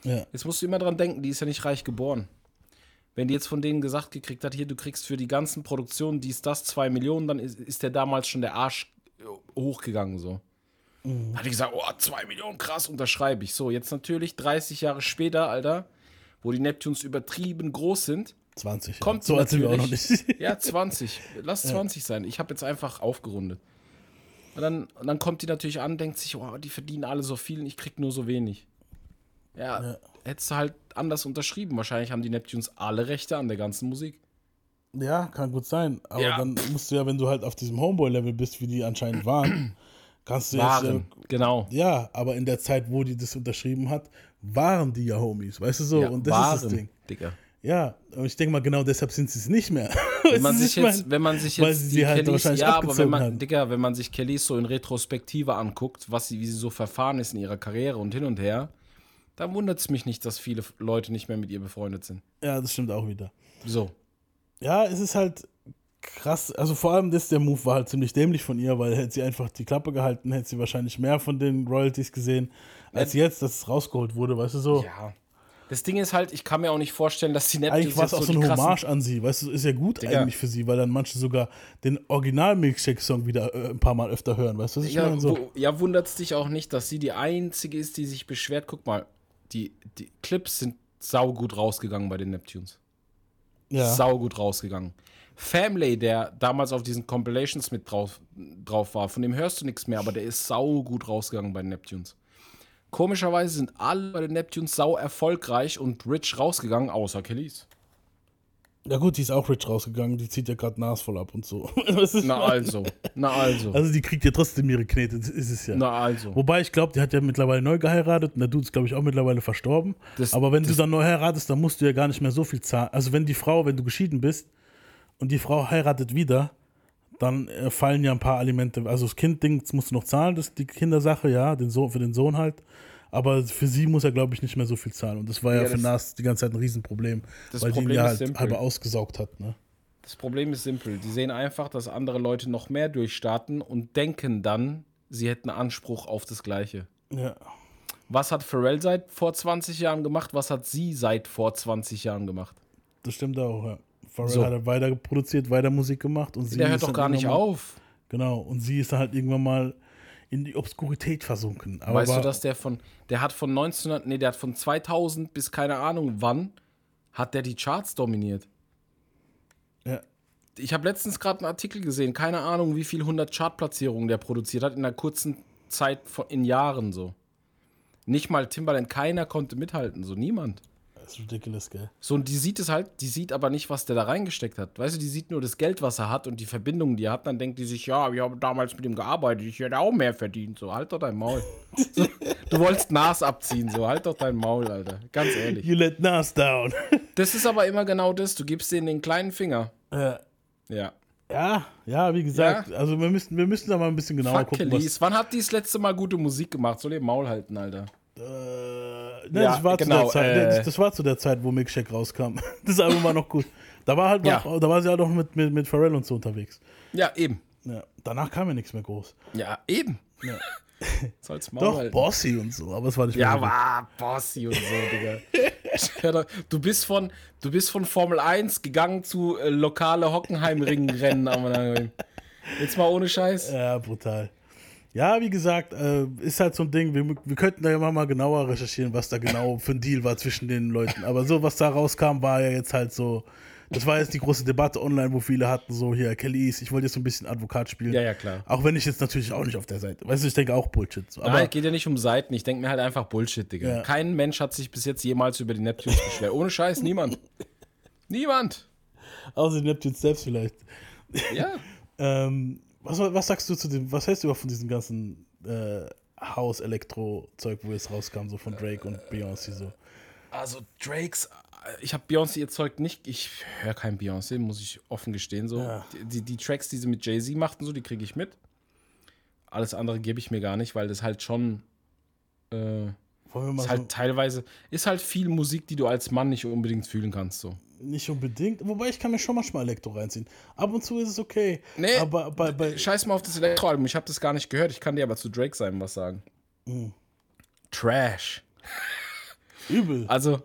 Ja. Jetzt musst du immer dran denken, die ist ja nicht reich geboren. Wenn die jetzt von denen gesagt gekriegt hat, hier, du kriegst für die ganzen Produktionen dies, das, zwei Millionen, dann ist, ist der damals schon der Arsch äh, hochgegangen, so. Hat die gesagt, oh, zwei Millionen, krass, unterschreibe ich. So, jetzt natürlich 30 Jahre später, Alter, wo die Neptunes übertrieben groß sind, 20. kommt ja. So sind wir auch noch nicht. Ja, 20. Lass 20 sein. Ich habe jetzt einfach aufgerundet. Und dann, und dann kommt die natürlich an, denkt sich, oh, die verdienen alle so viel und ich krieg nur so wenig. Ja, hättest du halt anders unterschrieben. Wahrscheinlich haben die Neptunes alle Rechte an der ganzen Musik. Ja, kann gut sein. Aber Ja. dann musst du ja, wenn du halt auf diesem Homeboy-Level bist, wie die anscheinend waren, kannst du jetzt. Waren, genau. Äh, ja, aber in der Zeit, wo die das unterschrieben hat, waren die ja Homies, weißt du so? Ja, und das waren, ist das Ding. Digga. Ja, und ich denke mal, genau deshalb sind sie es nicht mehr. Wenn man, sich ich jetzt, mein? wenn man sich weil jetzt sie die sie halt Kellys, wahrscheinlich ja, aber wenn abgezogen man, haben. Digga, wenn man sich Kellys so in Retrospektive anguckt, was sie, wie sie so verfahren ist in ihrer Karriere und hin und her, dann wundert es mich nicht, dass viele Leute nicht mehr mit ihr befreundet sind. Ja, das stimmt auch wieder. So. Ja, es ist halt krass. Also vor allem das, der Move war halt ziemlich dämlich von ihr, weil hätte sie einfach die Klappe gehalten, hätte sie wahrscheinlich mehr von den Royalties gesehen, als jetzt, dass es rausgeholt wurde, weißt du so. Ja. Das Ding ist halt, ich kann mir auch nicht vorstellen, dass die Neptunes Eigentlich war es auch so krassen- Hommage an sie, weißt du, ist ja gut Digga. eigentlich für sie, weil dann manche sogar den Original-Milkshake-Song wieder äh, ein paar Mal öfter hören, weißt du, was ich Ja, meine? So. ja wundert es dich auch nicht, dass sie die einzige ist, die sich beschwert. Guck mal, die, die Clips sind saugut rausgegangen bei den Neptunes. Ja. Saugut rausgegangen. Family, der damals auf diesen Compilations mit drauf, drauf war, von dem hörst du nichts mehr, aber der ist saugut rausgegangen bei den Neptunes. Komischerweise sind alle bei den Neptunes sau erfolgreich und rich rausgegangen, außer Kellys. Ja gut, die ist auch rich rausgegangen, die zieht ja gerade Nas voll ab und so. Na also, na also, Also die kriegt ja trotzdem ihre Knete, das ist es ja. na also. Wobei ich glaube, die hat ja mittlerweile neu geheiratet und der Dude ist, glaube ich, auch mittlerweile verstorben. Das- Aber wenn du dann neu heiratest, dann musst du ja gar nicht mehr so viel zahlen. Also wenn die Frau, wenn du geschieden bist und die Frau heiratet wieder, dann äh, fallen ja ein paar Alimente. Also das Kind-Ding musst du noch zahlen, das ist die Kindersache, ja, den Sohn, für den Sohn halt. Aber für sie muss er, glaube ich, nicht mehr so viel zahlen. Und das war ja, Ja, für Nas die ganze Zeit ein Riesenproblem, Das weil die ihn Problem ja halt simpel. halber ausgesaugt hat. Ne? Das Problem ist simpel. Die sehen einfach, dass andere Leute noch mehr durchstarten und denken dann, sie hätten Anspruch auf das Gleiche. Ja. Was hat Pharrell seit vor 20 Jahren gemacht? Was hat sie seit vor 20 Jahren gemacht? Das stimmt auch, ja. Pharrell So. hat halt weiter produziert, weiter Musik gemacht. Und sie Der hört doch dann gar nicht mal- auf. Genau, und sie ist dann halt irgendwann mal in die Obskurität versunken. Aber weißt du, dass der von, der hat von 1900, nee, der hat von 2000 bis keine Ahnung wann, hat der die Charts dominiert. Ja, Ich habe letztens gerade einen Artikel gesehen, keine Ahnung, wie viel 100 Chartplatzierungen der produziert hat in einer kurzen Zeit von, in Jahren so. Nicht mal Timbaland, keiner konnte mithalten, so niemand. Das ist ridiculous, gell? So, und die sieht es halt, die sieht aber nicht, was der da reingesteckt hat. Weißt du, die sieht nur das Geld, was er hat und die Verbindungen, die er hat. Dann denkt die sich, ja, ich habe damals mit ihm gearbeitet, ich hätte auch mehr verdient. So, halt doch dein Maul. so, du wolltest Nas abziehen, so, halt doch dein Maul, Alter. Ganz ehrlich. You let Nas down. Das ist aber immer genau das, du gibst denen den kleinen Finger. ja. Ja. ja, ja, wie gesagt, also wir müssen, wir müssen da mal ein bisschen genauer Fuck gucken, Kellys. Wann hat die das letzte Mal gute Musik gemacht? Soll ihr Maul halten, Alter. was. Äh, ne, Ja, das, war genau, zu der Zeit, äh, ne, das, das war zu der Zeit, wo Milkshake rauskam. Das Album war noch gut. Da war halt Ja. noch, da war sie halt auch mit, mit, mit Pharrell und so unterwegs. Ja, eben. Ja. Danach kam ja nichts mehr groß. Ja, eben. Ja. Doch, halten. Bossy und so, aber es war nicht Ja, war Bossy und so, Digga. Du bist von, du bist von Formel 1 gegangen zu äh, lokale Hockenheim-Ringrennen. Jetzt mal ohne Scheiß. Ja, brutal. Ja, wie gesagt, äh, ist halt so ein Ding, wir, wir könnten da ja mal, genauer recherchieren, was da genau für ein Deal war zwischen den Leuten. Aber so, was da rauskam, war ja jetzt halt so, das war jetzt die große Debatte online, wo viele hatten, so hier, Kelly ich wollte jetzt so ein bisschen Advokat spielen. Ja, ja, klar. Auch wenn ich jetzt natürlich auch nicht auf der Seite, weißt du, ich denke auch Bullshit. So. Aber Nein, es geht ja nicht um Seiten. Ich denke mir halt einfach Bullshit, Digga. Ja. Kein Mensch hat sich bis jetzt jemals über die Neptunes beschwert. Ohne Scheiß, niemand. Niemand. außer die Neptunes selbst vielleicht. Ja. Ähm, was, was sagst du zu dem, was hältst du von diesem ganzen äh, House-Elektro-Zeug, wo es rauskam, so von Drake und Beyoncé so? Also Drakes, ich habe Beyoncé ihr Zeug nicht, ich höre kein Beyoncé, muss ich offen gestehen. So. Ja. Die, die Tracks, die sie mit Jay-Z machten, so, die kriege ich mit. Alles andere gebe ich mir gar nicht, weil das halt schon äh, Wollen wir mal ist so, halt teilweise, ist halt viel Musik, die du als Mann nicht unbedingt fühlen kannst. So. Nicht unbedingt, wobei ich kann mir schon manchmal Elektro reinziehen. Ab und zu ist es okay. Nee, aber bei, bei Scheiß mal auf das Elektroalbum, ich habe das gar nicht gehört. Ich kann dir aber zu Drake sein was sagen. Mhm. Trash. übel. Also,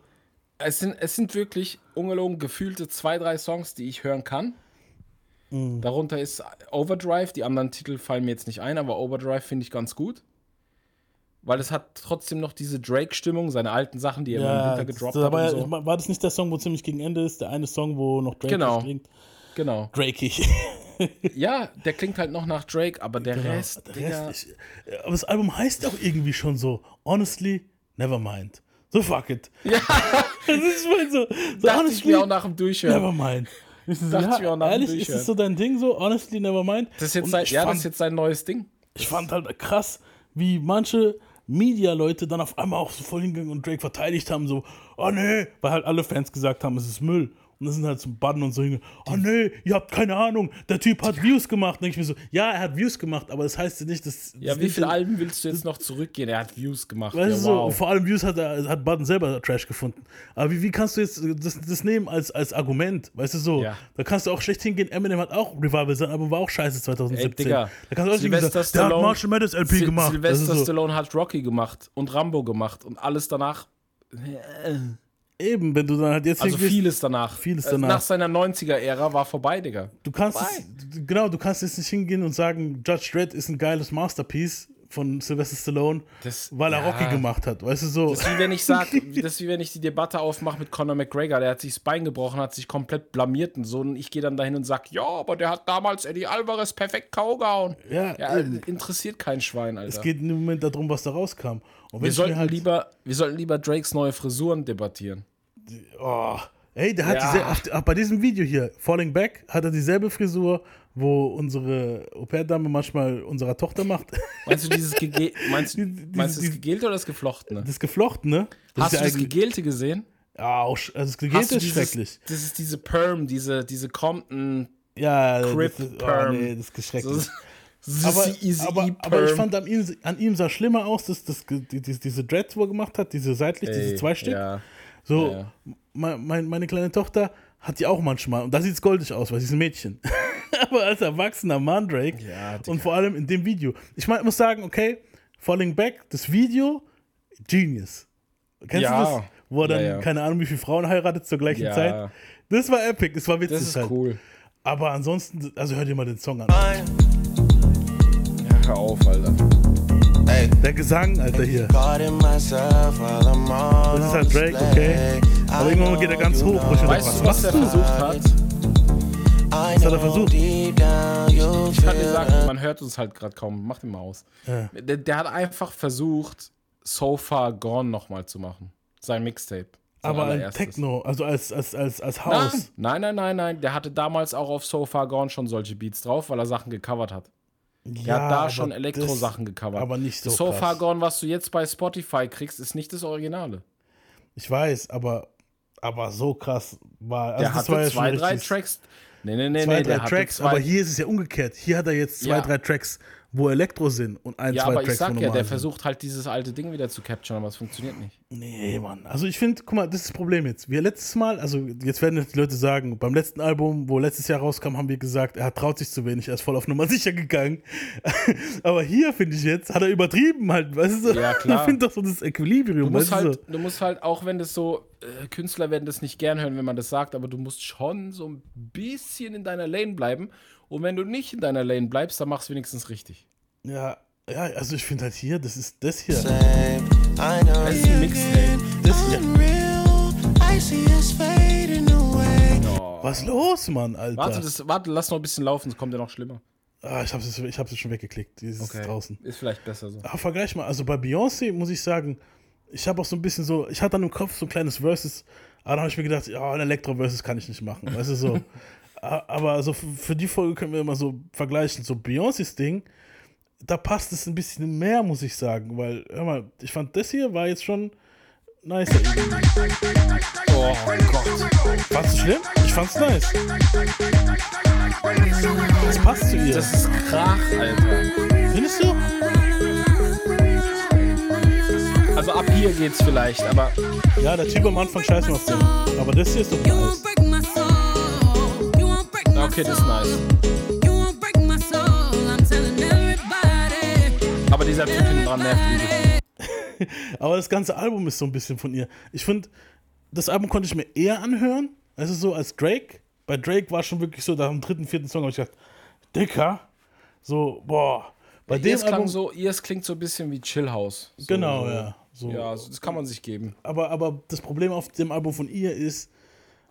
es sind, es sind wirklich ungelogen gefühlte zwei, drei Songs, die ich hören kann. Mhm. Darunter ist Overdrive, die anderen Titel fallen mir jetzt nicht ein, aber Overdrive finde ich ganz gut. Weil es hat trotzdem noch diese Drake-Stimmung, seine alten Sachen, die er immer im ja, Winter das, gedroppt das, hat. aber so. war das nicht der Song, wo ziemlich gegen Ende ist? Der eine Song, wo noch Drake Genau. klingt? Genau. Drakig. Ja, der klingt halt noch nach Drake, aber der Genau. Rest, Der Rest ist, aber das Album heißt auch irgendwie schon so, honestly, never mind. So fuck it. Ja. das ist voll so. so dachte ich mir auch nach dem Durchhören. never mind. Ich so, Dachte ja, ich mir auch nach dem ehrlich, ist Durchhören. das so dein Ding so, honestly, never mind? Das ist jetzt sein, ich ja, das fand, ist jetzt sein neues Ding. ich fand halt krass, wie manche Media-Leute dann auf einmal auch so voll hingegangen und Drake verteidigt haben, so, oh nee, weil halt alle Fans gesagt haben, es ist Müll. Und das sind halt so Budden und so oh nee, ihr habt keine Ahnung, der Typ hat Views gemacht. Denke ich mir so, ja, er hat Views gemacht, aber das heißt ja nicht, dass. Ja, das wie viele Alben willst du jetzt noch zurückgehen? Er hat Views gemacht. Weißt ja, du, so, wow. und vor allem Views hat, er, hat Budden selber Trash gefunden. Aber wie, wie kannst du jetzt das, das nehmen als, als Argument? Weißt du so? Ja. Da kannst du auch schlecht hingehen. Eminem hat auch Revival, sein Album war auch scheiße 2017. Ey, Digga, da kannst du auch nicht Sylvester sagen, der hat Stallone- Marshall Mathers LP Sil- gemacht. Sylvester so. Stallone hat Rocky gemacht und Rambo gemacht und alles danach. Eben, wenn du dann halt jetzt Also vieles danach. Vieles Äh, danach. Nach seiner 90er-Ära war vorbei, Digga. du kannst es, genau, du kannst jetzt nicht hingehen und sagen, Judge Dredd ist ein geiles Masterpiece von Sylvester Stallone, Das- weil er ja. Rocky gemacht hat. Weißt du so? Das ist wie wenn ich sag, das ist wie wenn ich die Debatte aufmache mit Conor McGregor, der hat sich das Bein gebrochen, hat sich komplett blamiert und so. Und ich gehe dann dahin und sag, ja, aber der hat damals Eddie Alvarez perfekt K.O. gehauen. Ja, Ja, eben. interessiert kein Schwein, Alter. es geht im Moment darum, was da rauskam. Wir, sollten halt, lieber, wir sollten lieber Drakes neue Frisuren debattieren. Oh, ey, der hat Ja. diese, auf, ach, bei diesem Video hier, Falling Back, hat er dieselbe Frisur, wo unsere Au-pair-Dame manchmal unserer Tochter macht. Meinst du dieses Gege meinst, Die- die- meinst du das Gegelte oder das Geflochtene? Das Geflochtene. Das Hast du das. Gegelte gesehen? Ja, auch, sch- also das Gegelte ist dieses, schrecklich. Das ist diese Perm, diese, diese Compton. Ja, Crip das ist, oh, Perm. nee, das ist schrecklich. Aber, easy aber, Perm. aber ich fand an ihm, an ihm sah schlimmer aus, dass das, die, die, diese Dreads, wo er gemacht hat, diese seitlich, diese Ey, zwei Stück. Ja. So, Ja, ja. Mein, mein, meine kleine Tochter hat die auch manchmal. Und da sieht es goldig aus, weil sie ist ein Mädchen. Aber als erwachsener Mann, Drake. Ja, und vor allem in dem Video. Ich mein, muss sagen, okay, Falling Back, das Video, Genius. Kennst Ja. du das? Wo er dann, Ja, ja. keine Ahnung, wie viele Frauen heiratet zur gleichen Ja. Zeit. Das war epic, das war witzig Das ist halt. cool. Aber ansonsten, also hör dir mal den Song an. Ja, hör auf, Alter. Der Gesang, Alter, hier. Das ist halt Drake, okay? Aber irgendwann geht er ganz hoch. wo ich mir Weißt du, was er versucht hat? Was hat er versucht? Ich kann dir sagen, man hört uns halt gerade kaum. Mach den mal aus. Ja. Der, der hat einfach versucht, So Far Gone nochmal zu machen. Sein Mixtape. Sein Aber ein allererstes. Techno, also als, als, als, als Nein, Haus. nein, nein, nein, nein. Der hatte damals auch auf So Far Gone schon solche Beats drauf, weil er Sachen gecovert hat. Der hat da schon Elektro-Sachen gecovert. aber nicht so So krass. Far Gone, was du jetzt bei Spotify kriegst, ist nicht das Originale. Ich weiß, aber, aber so krass war. Also Der das hatte war ja zwei, drei Tracks. Nee, nee, nee, Zwei, nee. drei Tracks, aber hier ist es ja umgekehrt. Hier hat er jetzt zwei, Ja. drei Tracks, wo Elektro sind und ein, Ja, zwei aber ich Tracks, sag ja, der sind. versucht halt dieses alte Ding wieder zu capturen, aber es funktioniert nicht. Nee, Mann. Also ich finde, guck mal, das ist das Problem jetzt. Wir letztes Mal, also jetzt werden jetzt die Leute sagen, beim letzten Album, wo letztes Jahr rauskam, haben wir gesagt, er traut sich zu wenig, er ist voll auf Nummer sicher gegangen. Aber hier, finde ich jetzt, hat er übertrieben halt, weißt du? Ja, klar. Ich finde doch so das Equilibrium, Du musst, weißt du? halt, du musst halt, auch wenn das so, äh, Künstler werden das nicht gern hören, wenn man das sagt, aber du musst schon so ein bisschen in deiner Lane bleiben. Und wenn du nicht in deiner Lane bleibst, dann machst du wenigstens richtig. Ja, ja, also ich finde halt hier, das ist das hier. Das ist ein Mixtape. Das hier. Was ist los, Mann, Alter? Warte, das, warte, lass noch ein bisschen laufen, es kommt ja noch schlimmer. ah, ich hab's, jetzt- ich hab's schon weggeklickt. Die ist draußen. Ist vielleicht besser so. Aber vergleich mal, also bei Beyoncé muss ich sagen, ich habe auch so ein bisschen so, ich hatte dann im Kopf so ein kleines Versus, aber dann habe ich mir gedacht, ja, ein Elektro-Versus kann ich nicht machen, weißt du so. Aber also für die Folge können wir immer so vergleichen, so Beyoncés Ding, da passt es ein bisschen mehr, muss ich sagen, weil, hör mal, ich fand das hier war jetzt schon nice. Oh Gott. Fandst du schlimm? Ich fand's nice. Das passt zu ihr. Das ist Krach, Alter. Findest du? Also ab hier geht's vielleicht, aber Ja, der Typ am Anfang scheiß auf den. Aber das hier ist doch nice. Okay, das ist nice. Aber dieser Typ hinten dran nervt übel. Aber das ganze Album ist so ein bisschen von ihr. Ich finde, das Album konnte ich mir eher anhören, also so als Drake. Bei Drake war schon wirklich so, da am dritten, vierten Song habe ich gedacht, Dicker, so, boah. Bei dem Ihrs, klang Album, so, ihrs klingt so ein bisschen wie Chill House. So, genau, so. ja. So. Ja, das kann man sich geben. Aber, aber das Problem auf dem Album von ihr ist,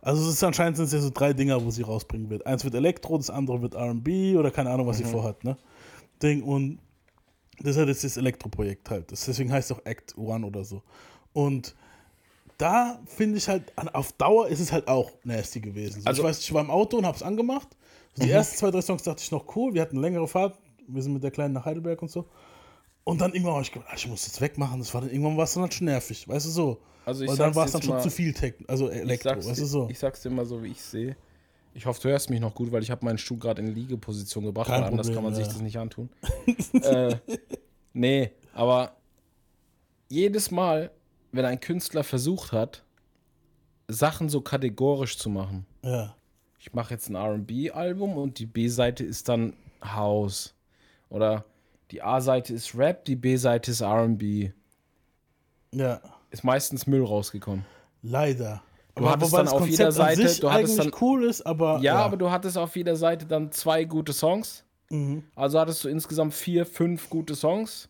also es ist anscheinend sind es ja so drei Dinger, wo sie rausbringen wird. Eins wird Elektro, das andere wird R&B oder keine Ahnung, was sie vorhat, ne? Ding und das ist halt jetzt das Elektro-Projekt halt. Das, deswegen heißt es auch Act One oder so. Und da finde ich halt, auf Dauer ist es halt auch nasty gewesen. So, Also- ich weiß, ich war im Auto und habe es angemacht. So, die ersten zwei, drei Songs dachte ich noch cool. Wir hatten eine längere Fahrt. Wir sind mit der Kleinen nach Heidelberg und so. Und dann irgendwann habe ich gedacht, ich muss das wegmachen. Das war dann irgendwann war es dann halt schon nervig. Weißt du so? Also ich Weil dann war es dann schon mal- zu viel Tech, also Ich Elektro. sag's, Weißt du dir- so? ich sag's dir mal so, wie ich sehe. Ich hoffe, du hörst mich noch gut, weil ich habe meinen Stuhl gerade in Liegeposition gebracht, Kein weil anders Problem, kann man sich ja. das nicht antun. äh, nee, aber jedes Mal, wenn ein Künstler versucht hat, Sachen so kategorisch zu machen, Ja. ich mache jetzt ein RB-Album und die B-Seite ist dann House. Oder die A-Seite ist Rap, die B-Seite ist RB. Ja. Ist meistens Müll rausgekommen. Leider. Du hattest dann auf jeder Seite- du hattest dann- cool ist, aber. Ja, aber du hattest auf jeder Seite dann zwei gute Songs. Also hattest du insgesamt vier, fünf gute Songs.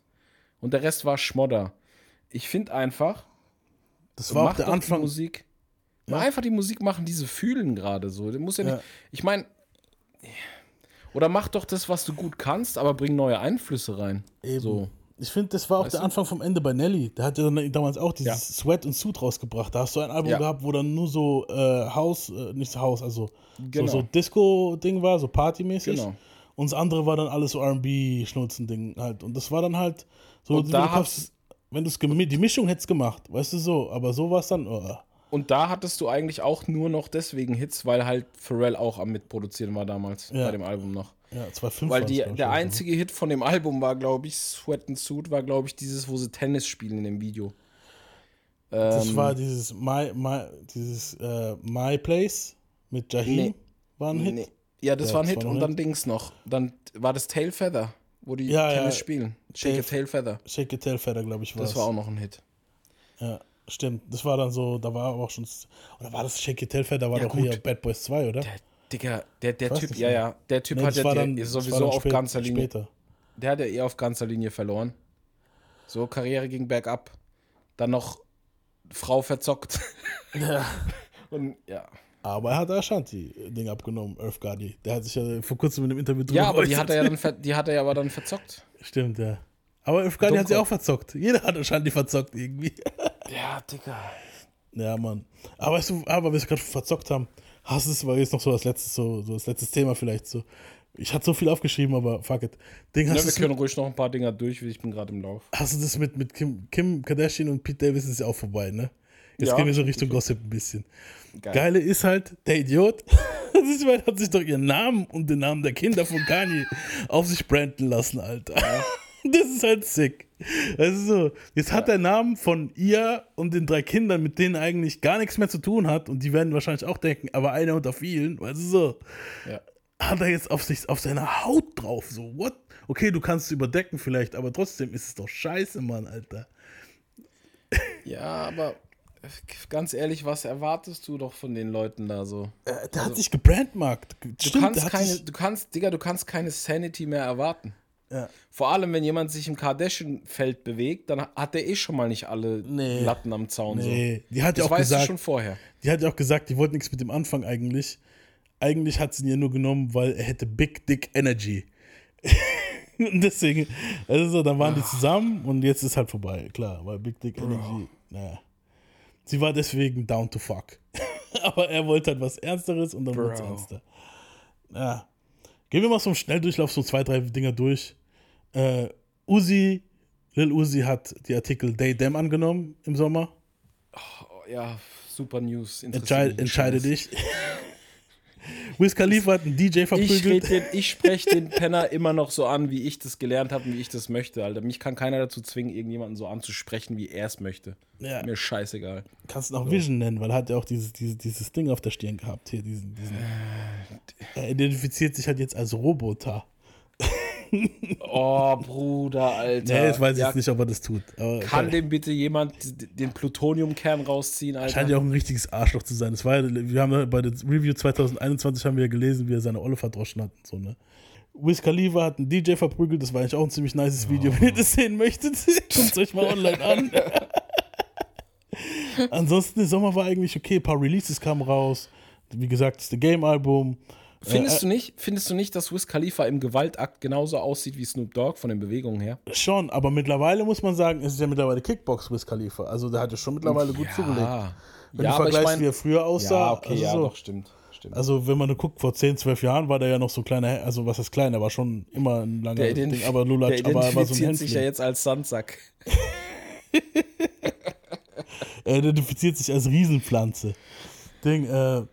Und der Rest war Schmodder. Ich finde einfach, das war auch der Anfang. Musik. Mal einfach die Musik machen, die sie fühlen gerade so. Muss ja nicht. Ja. Ich meine. Oder mach doch das, was du gut kannst, aber bring neue Einflüsse rein. Eben. So. Ich finde, das war auch Weißt der? Anfang vom Ende bei Nelly. Der hat ja damals auch dieses Ja. Sweat und Suit rausgebracht. Da hast du ein Album Ja. gehabt, wo dann nur so äh, Haus, äh, nicht Haus, also Genau. so, so Disco-Ding war, so partymäßig. Genau. Und das andere war dann alles so RB-Schnulzen-Ding halt. Und das war dann halt so, Und wenn da du kaufst- wenn du es die Mischung hättest gemacht, weißt du so, aber so war es dann. Oh. Und da hattest du eigentlich auch nur noch deswegen Hits, weil halt Pharrell auch am Mitproduzieren war damals Ja. bei dem Album noch. Ja, 2,5 Weil die, der einzige Hit von dem Album war, glaube ich, Sweat and Suit, war, glaube ich, dieses, wo sie Tennis spielen in dem Video. Das Ähm, war dieses My, My, dieses, äh, My Place mit Jahim. Nee. War ein Hit. Nee. Ja, das Ja, war ein das Hit war und dann Hit. Dings noch. Dann war das Tail Feather, wo die Ja, Tennis spielen. Shake Tail- a Tail Feather. Shake It Tail Feather, glaube ich, war Das war auch noch ein Hit. Ja, stimmt. Das war dann so, da war aber auch schon. Oder war das Tail Feather? Da war Ja, doch gut. hier Bad Boys 2, oder? Der, Digga, der, der Typ, ja, ja, der Typ Nee, hat ja dann- sowieso auf spät- ganzer Linie. Später. Der hat ja eh auf ganzer Linie verloren. So, Karriere ging bergab. Dann noch Frau verzockt. Ja. Und ja. Aber er hat Ashanti-Ding abgenommen, Earth Guardi. Der hat sich ja vor kurzem in einem Interview drüber Ja, aber die hat er ja dann, ver die hat er ja aber dann verzockt. Stimmt, ja. Aber Earth Guardi hat sie auch verzockt. Jeder hat Ashanti verzockt irgendwie. Ja, Digga. Ja, Mann. Aber weißt du, aber wir es gerade verzockt haben, hast du es, war jetzt noch so das letzte, so, so das letzte Thema vielleicht so. Ich hatte so viel aufgeschrieben, aber fuck it. Ding, Ja, hast, wir können mit, ruhig noch ein paar Dinger durch, ich bin gerade im Lauf. hast du das mit, mit Kim, Kim Kardashian und Pete Davidson ist ja auch vorbei, ne? Jetzt Ja, gehen wir so Richtung Gossip ein bisschen. Geil. Geile ist halt, der Idiot, hat sich doch ihren Namen und den Namen der Kinder von Kanye auf sich branden lassen, Alter. Das ist halt sick. Ist so. Jetzt hat der Namen von ihr und den drei Kindern, mit denen eigentlich gar nichts mehr zu tun hat, und die werden wahrscheinlich auch denken, aber einer unter vielen, weißt du so, Ja. hat er jetzt auf sich, auf seiner Haut drauf. So, what? Okay, du kannst es überdecken vielleicht, aber trotzdem ist es doch scheiße, Mann, Alter. Ja, aber ganz ehrlich, was erwartest du doch von den Leuten da so? Äh, Der hat sich gebrandmarkt. Du Stimmt, kannst keine, du kannst, Digga, du kannst keine Sanity mehr erwarten. Ja. Vor allem, wenn jemand sich im Kardashian-Feld bewegt, dann hat er eh schon mal nicht alle Nee. Latten am Zaun. Nee, so. die hat ja Das auch weißt gesagt, du schon vorher. die hat ja auch gesagt, die wollte nichts mit dem Anfang eigentlich. Eigentlich hat sie ihn ja nur genommen, weil er hätte Big Dick Energy. und deswegen, also so, dann waren die zusammen und jetzt ist halt vorbei, klar, weil Big Dick Energy, naja. Sie war deswegen down to fuck. Aber er wollte halt was Ernsteres und dann wurde es ernster. Ja. Gehen wir mal so im Schnelldurchlauf so zwei, drei Dinger durch. Äh, Uzi, Lil Uzi hat die Artikel Day Dem angenommen im Sommer. Oh, ja, super News. mich entscheide dich. Wiz Khalifa hat einen DJ Ich, verprügelt. den, ich spreche den Penner immer noch so an, wie ich das gelernt habe und wie ich das möchte, Alter. Mich kann keiner dazu zwingen, irgendjemanden so anzusprechen, wie er es möchte. Ja. Mir scheißegal. Kannst du auch Vision nennen, weil er hat ja auch dieses, dieses, dieses Ding auf der Stirn gehabt hier. Diesen, diesen. Er identifiziert sich halt jetzt als Roboter. Oh, Bruder, Alter. Nee, ich weiß Ja, jetzt nicht, ob er das tut. Aber Kann dem bitte jemand den Plutoniumkern rausziehen, Alter? scheint ja auch ein richtiges Arschloch zu sein. Das war ja, wir haben bei der Review 2021 haben wir ja gelesen, wie er seine Olle verdroschen hat und so, ne? Wiz Khalifa hat einen DJ verprügelt, das war eigentlich auch ein ziemlich nices Video. Wenn ihr das sehen möchtet, es euch mal online an. Ansonsten, der Sommer war eigentlich okay. Ein paar Releases kamen raus. Wie gesagt, das The Game-Album. Findest du nicht, findest du nicht, dass Wiz Khalifa im Gewaltakt genauso aussieht wie Snoop Dogg von den Bewegungen her? Schon, aber mittlerweile muss man sagen, es ist ja mittlerweile Kickbox Wiz Khalifa. Also der hat ja schon mittlerweile gut zugelegt. Wenn ja, du aber ich vergleichst, mein- wie er früher aussah, Ja, okay, also ja, so. doch, stimmt. stimmt. Also wenn man guckt, vor 10, 12 Jahren war der ja noch so kleiner, also was heißt klein, er war schon immer ein langer der Ding, aber der Lulatsch, aber er war so ein identifiziert sich ja jetzt als Sandsack. Er identifiziert sich als Riesenpflanze. Ding, äh,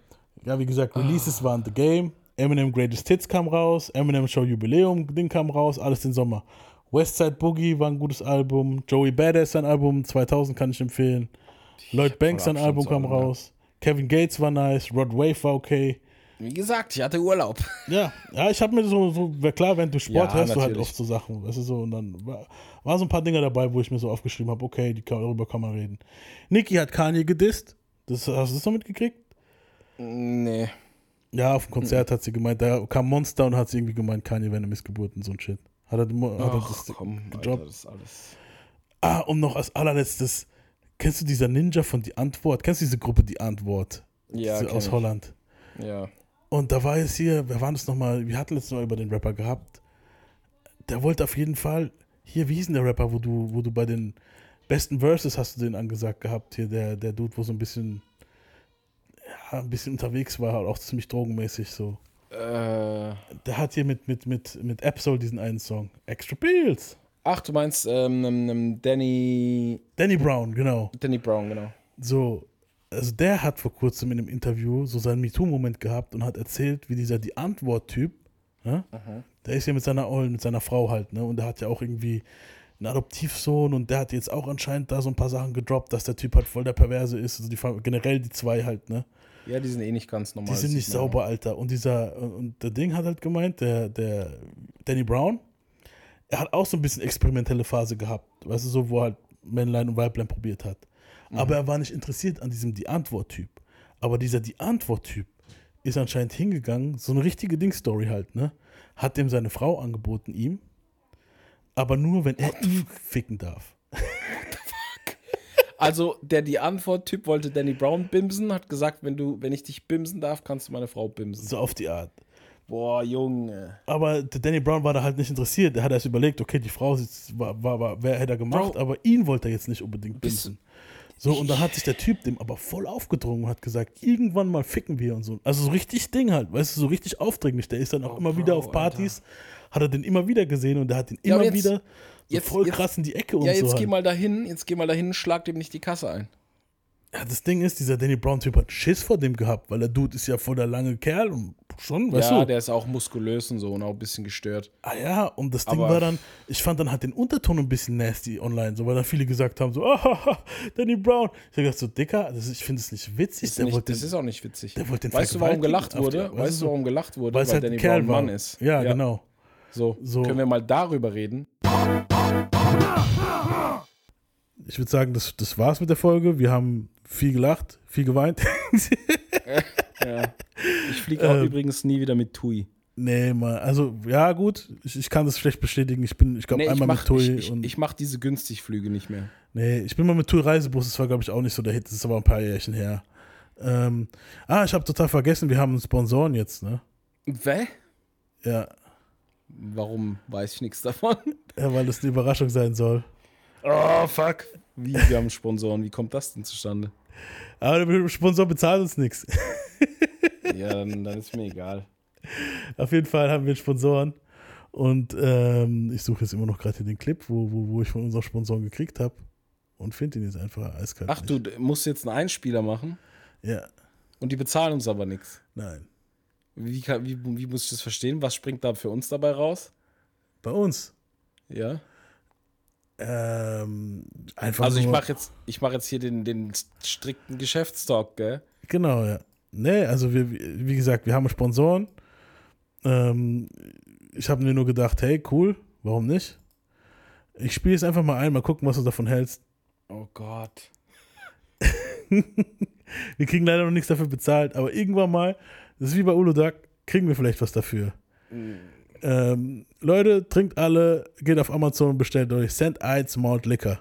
ja, wie gesagt, Releases waren The Game, Eminem Greatest Hits kam raus, Eminem Show Jubiläum Ding kam raus, alles den Sommer. Westside Boogie war ein gutes Album, Joey Badass sein Album 2000 kann ich empfehlen. Lloyd Banks sein Album kam ja. raus. Kevin Gates war nice, Rod Wave war okay. Wie gesagt, ich hatte Urlaub. Ja, ja, ich habe mir so, so, klar, wenn du Sport Ja, hörst, du halt natürlich. oft so Sachen, weißt du so, und dann war, war so ein paar Dinge dabei, wo ich mir so aufgeschrieben habe, okay, die darüber kann man reden. Nicki hat Kanye gedisst, das, hast du das noch mitgekriegt? Nee. Ja, auf dem Konzert hat sie gemeint, da kam Monster und hat sie irgendwie gemeint, Kanye wäre eine Missgeburt und so ein Shit. Hat er, hat er das komm, Alter, das alles. Ah, und noch als allerletztes, kennst du dieser Ninja von Die Antwort? Kennst du diese Gruppe Die Antwort? Ja, Diese aus ich. Holland. Ja. Und da war es hier, wer war das nochmal? Wir hatten letztes Mal über den Rapper gehabt. Der wollte auf jeden Fall, hier, wie hieß denn der Rapper, wo du, wo du bei den besten Verses hast du den angesagt gehabt, hier, der, der Dude, wo so ein bisschen, ja, ein bisschen unterwegs war, auch ziemlich drogenmäßig so. Äh, Der hat hier mit, mit, mit, mit Absol diesen einen Song. Extra Pills. ach, du meinst ähm, Danny, Danny Brown, genau. Danny Brown, genau. So, also der hat vor kurzem in einem Interview so seinen MeToo-Moment gehabt und hat erzählt, wie dieser die Antwort-Typ, ne? der ist ja mit seiner Ollen, mit seiner Frau halt, ne? Und der hat ja auch irgendwie einen Adoptivsohn und der hat jetzt auch anscheinend da so ein paar Sachen gedroppt, dass der Typ halt voll der Perverse ist. Also die generell die zwei halt, ne? Ja, die sind eh nicht ganz normal. Die sind nicht sauber, Alter. Und dieser, und der Ding hat halt gemeint, der, der Danny Brown, er hat auch so ein bisschen experimentelle Phase gehabt, weißt du, so, wo er halt Männlein und Weiblein probiert hat. Aber er war nicht interessiert an diesem Die Antwort-Typ. Aber dieser Die Antwort-Typ ist anscheinend hingegangen, so eine richtige Ding-Story halt, ne? Hat dem seine Frau angeboten, ihm, aber nur, wenn er ihn ficken darf. Also, der die Antwort-Typ wollte Danny Brown bimsen, hat gesagt, wenn du, wenn ich dich bimsen darf, kannst du meine Frau bimsen. So auf die Art. Boah, Junge. Aber der Danny Brown war da halt nicht interessiert. Er hat erst überlegt, okay, die Frau sitzt, war, war, war, wer hätte er gemacht, Bro. aber ihn wollte er jetzt nicht unbedingt bimsen. So, und dann hat sich der Typ dem aber voll aufgedrungen und hat gesagt, irgendwann mal ficken wir und so. Also so richtig Ding halt, weißt du, so richtig aufdringlich. Der ist dann auch immer Bro, wieder auf Partys, hat er den immer wieder gesehen und der hat ihn Ja, immer wieder so jetzt- voll jetzt- krass in die Ecke und Ja, so. jetzt geh Halt. mal dahin, jetzt geh mal dahin, schlag dem nicht die Kasse ein. Ja, das Ding ist, dieser Danny Brown-Typ hat Schiss vor dem gehabt, weil der Dude ist ja voll der lange Kerl und schon, weißt ja, du? der ist auch muskulös und so und auch ein bisschen gestört. Ah ja, und das Ding Aber- war dann, ich fand dann halt den Unterton ein bisschen nasty online, so, weil dann viele gesagt haben, so, ah, Danny Brown. Ich hab gedacht, so, Dicker, das ist, ich finde es nicht witzig. Ist der nicht, das ist auch nicht witzig. der wollte den weißt du, warum gelacht wurde? weißt weißt du, warum gelacht wurde? weil es halt Danny ein Kerl Brown war. Mann ist. Ja, genau. So, So. können wir mal darüber reden? Ich würde sagen, das, das war's mit der Folge. Wir haben viel gelacht, viel geweint. Ja. Ich fliege auch Ähm. übrigens nie wieder mit Tui. nee, mal, also, ja, gut, ich, ich kann das schlecht bestätigen. Ich bin, ich glaube, Nee, ich einmal mach, mit Tui ich, ich, und. ich mach diese Günstigflüge nicht mehr. Nee, ich bin mal mit Tour Reisebus, das war, glaube ich, auch nicht so der Hit, das ist aber ein paar Jährchen her. Ähm, ah, ich habe total vergessen, wir haben einen Sponsoren jetzt, ne? Wä? Ja, Warum weiß ich nichts davon? ja weil das eine Überraschung sein soll. Oh, fuck. Wie, wir haben Sponsoren. Wie kommt das denn zustande? Aber der Sponsor bezahlt uns nichts. Ja, dann, dann ist mir egal. Auf jeden Fall haben wir Sponsoren. Und ähm, ich suche jetzt immer noch gerade hier den Clip, wo, wo, wo ich von unserem Sponsoren gekriegt habe. Und finde ihn jetzt einfach eiskalt. Ach, du nicht. d- musst jetzt einen Einspieler machen Ja, und die bezahlen uns aber nichts. nein. Wie, kann, wie, wie muss ich das verstehen? Was springt da für uns dabei raus? Bei uns. Ja. Ähm, einfach Also ich mache jetzt, ich mach jetzt hier den, den strikten Geschäftstalk, gell? Genau, ja. Nee, also wir, wie gesagt, wir haben Sponsoren. Ähm, ich habe mir nur gedacht, hey, cool, warum nicht? Ich spiele es einfach mal ein, mal gucken, was du davon hältst. Oh Gott. Wir kriegen leider noch nichts dafür bezahlt, aber irgendwann mal, das ist wie bei Uludag, kriegen wir vielleicht was dafür. Ähm, Leute, trinkt alle, geht auf Amazon und bestellt euch St. Ides Malt Liquor.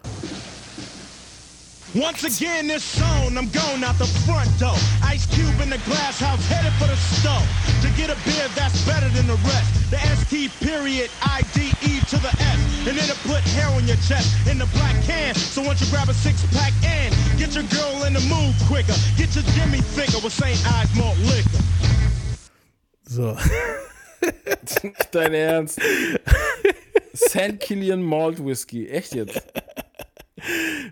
Once again, this zone, I'm going out the front door. Ice Cube in the glass house, headed for the stove. To get a beer that's better than the rest. The ST period, IDE to the S. And then it put hair on your chest in the black can. So once you grab a six pack and get your girl in the mood quicker. Get your Jimmy thicker with St. Ides Malt Liquor. So, Dein Ernst? St. Killian Malt Whisky. Echt jetzt?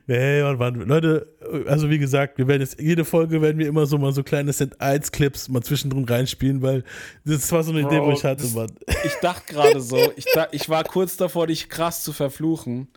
nee, Mann, Mann. Leute, also wie gesagt, wir werden jetzt, jede Folge werden wir immer so mal so kleine St. Ides Clips mal zwischendrin reinspielen, weil das war so eine Idee, wo Bro, ich hatte, das- Mann. Ich dachte gerade so, ich, da, ich war kurz davor, dich krass zu verfluchen.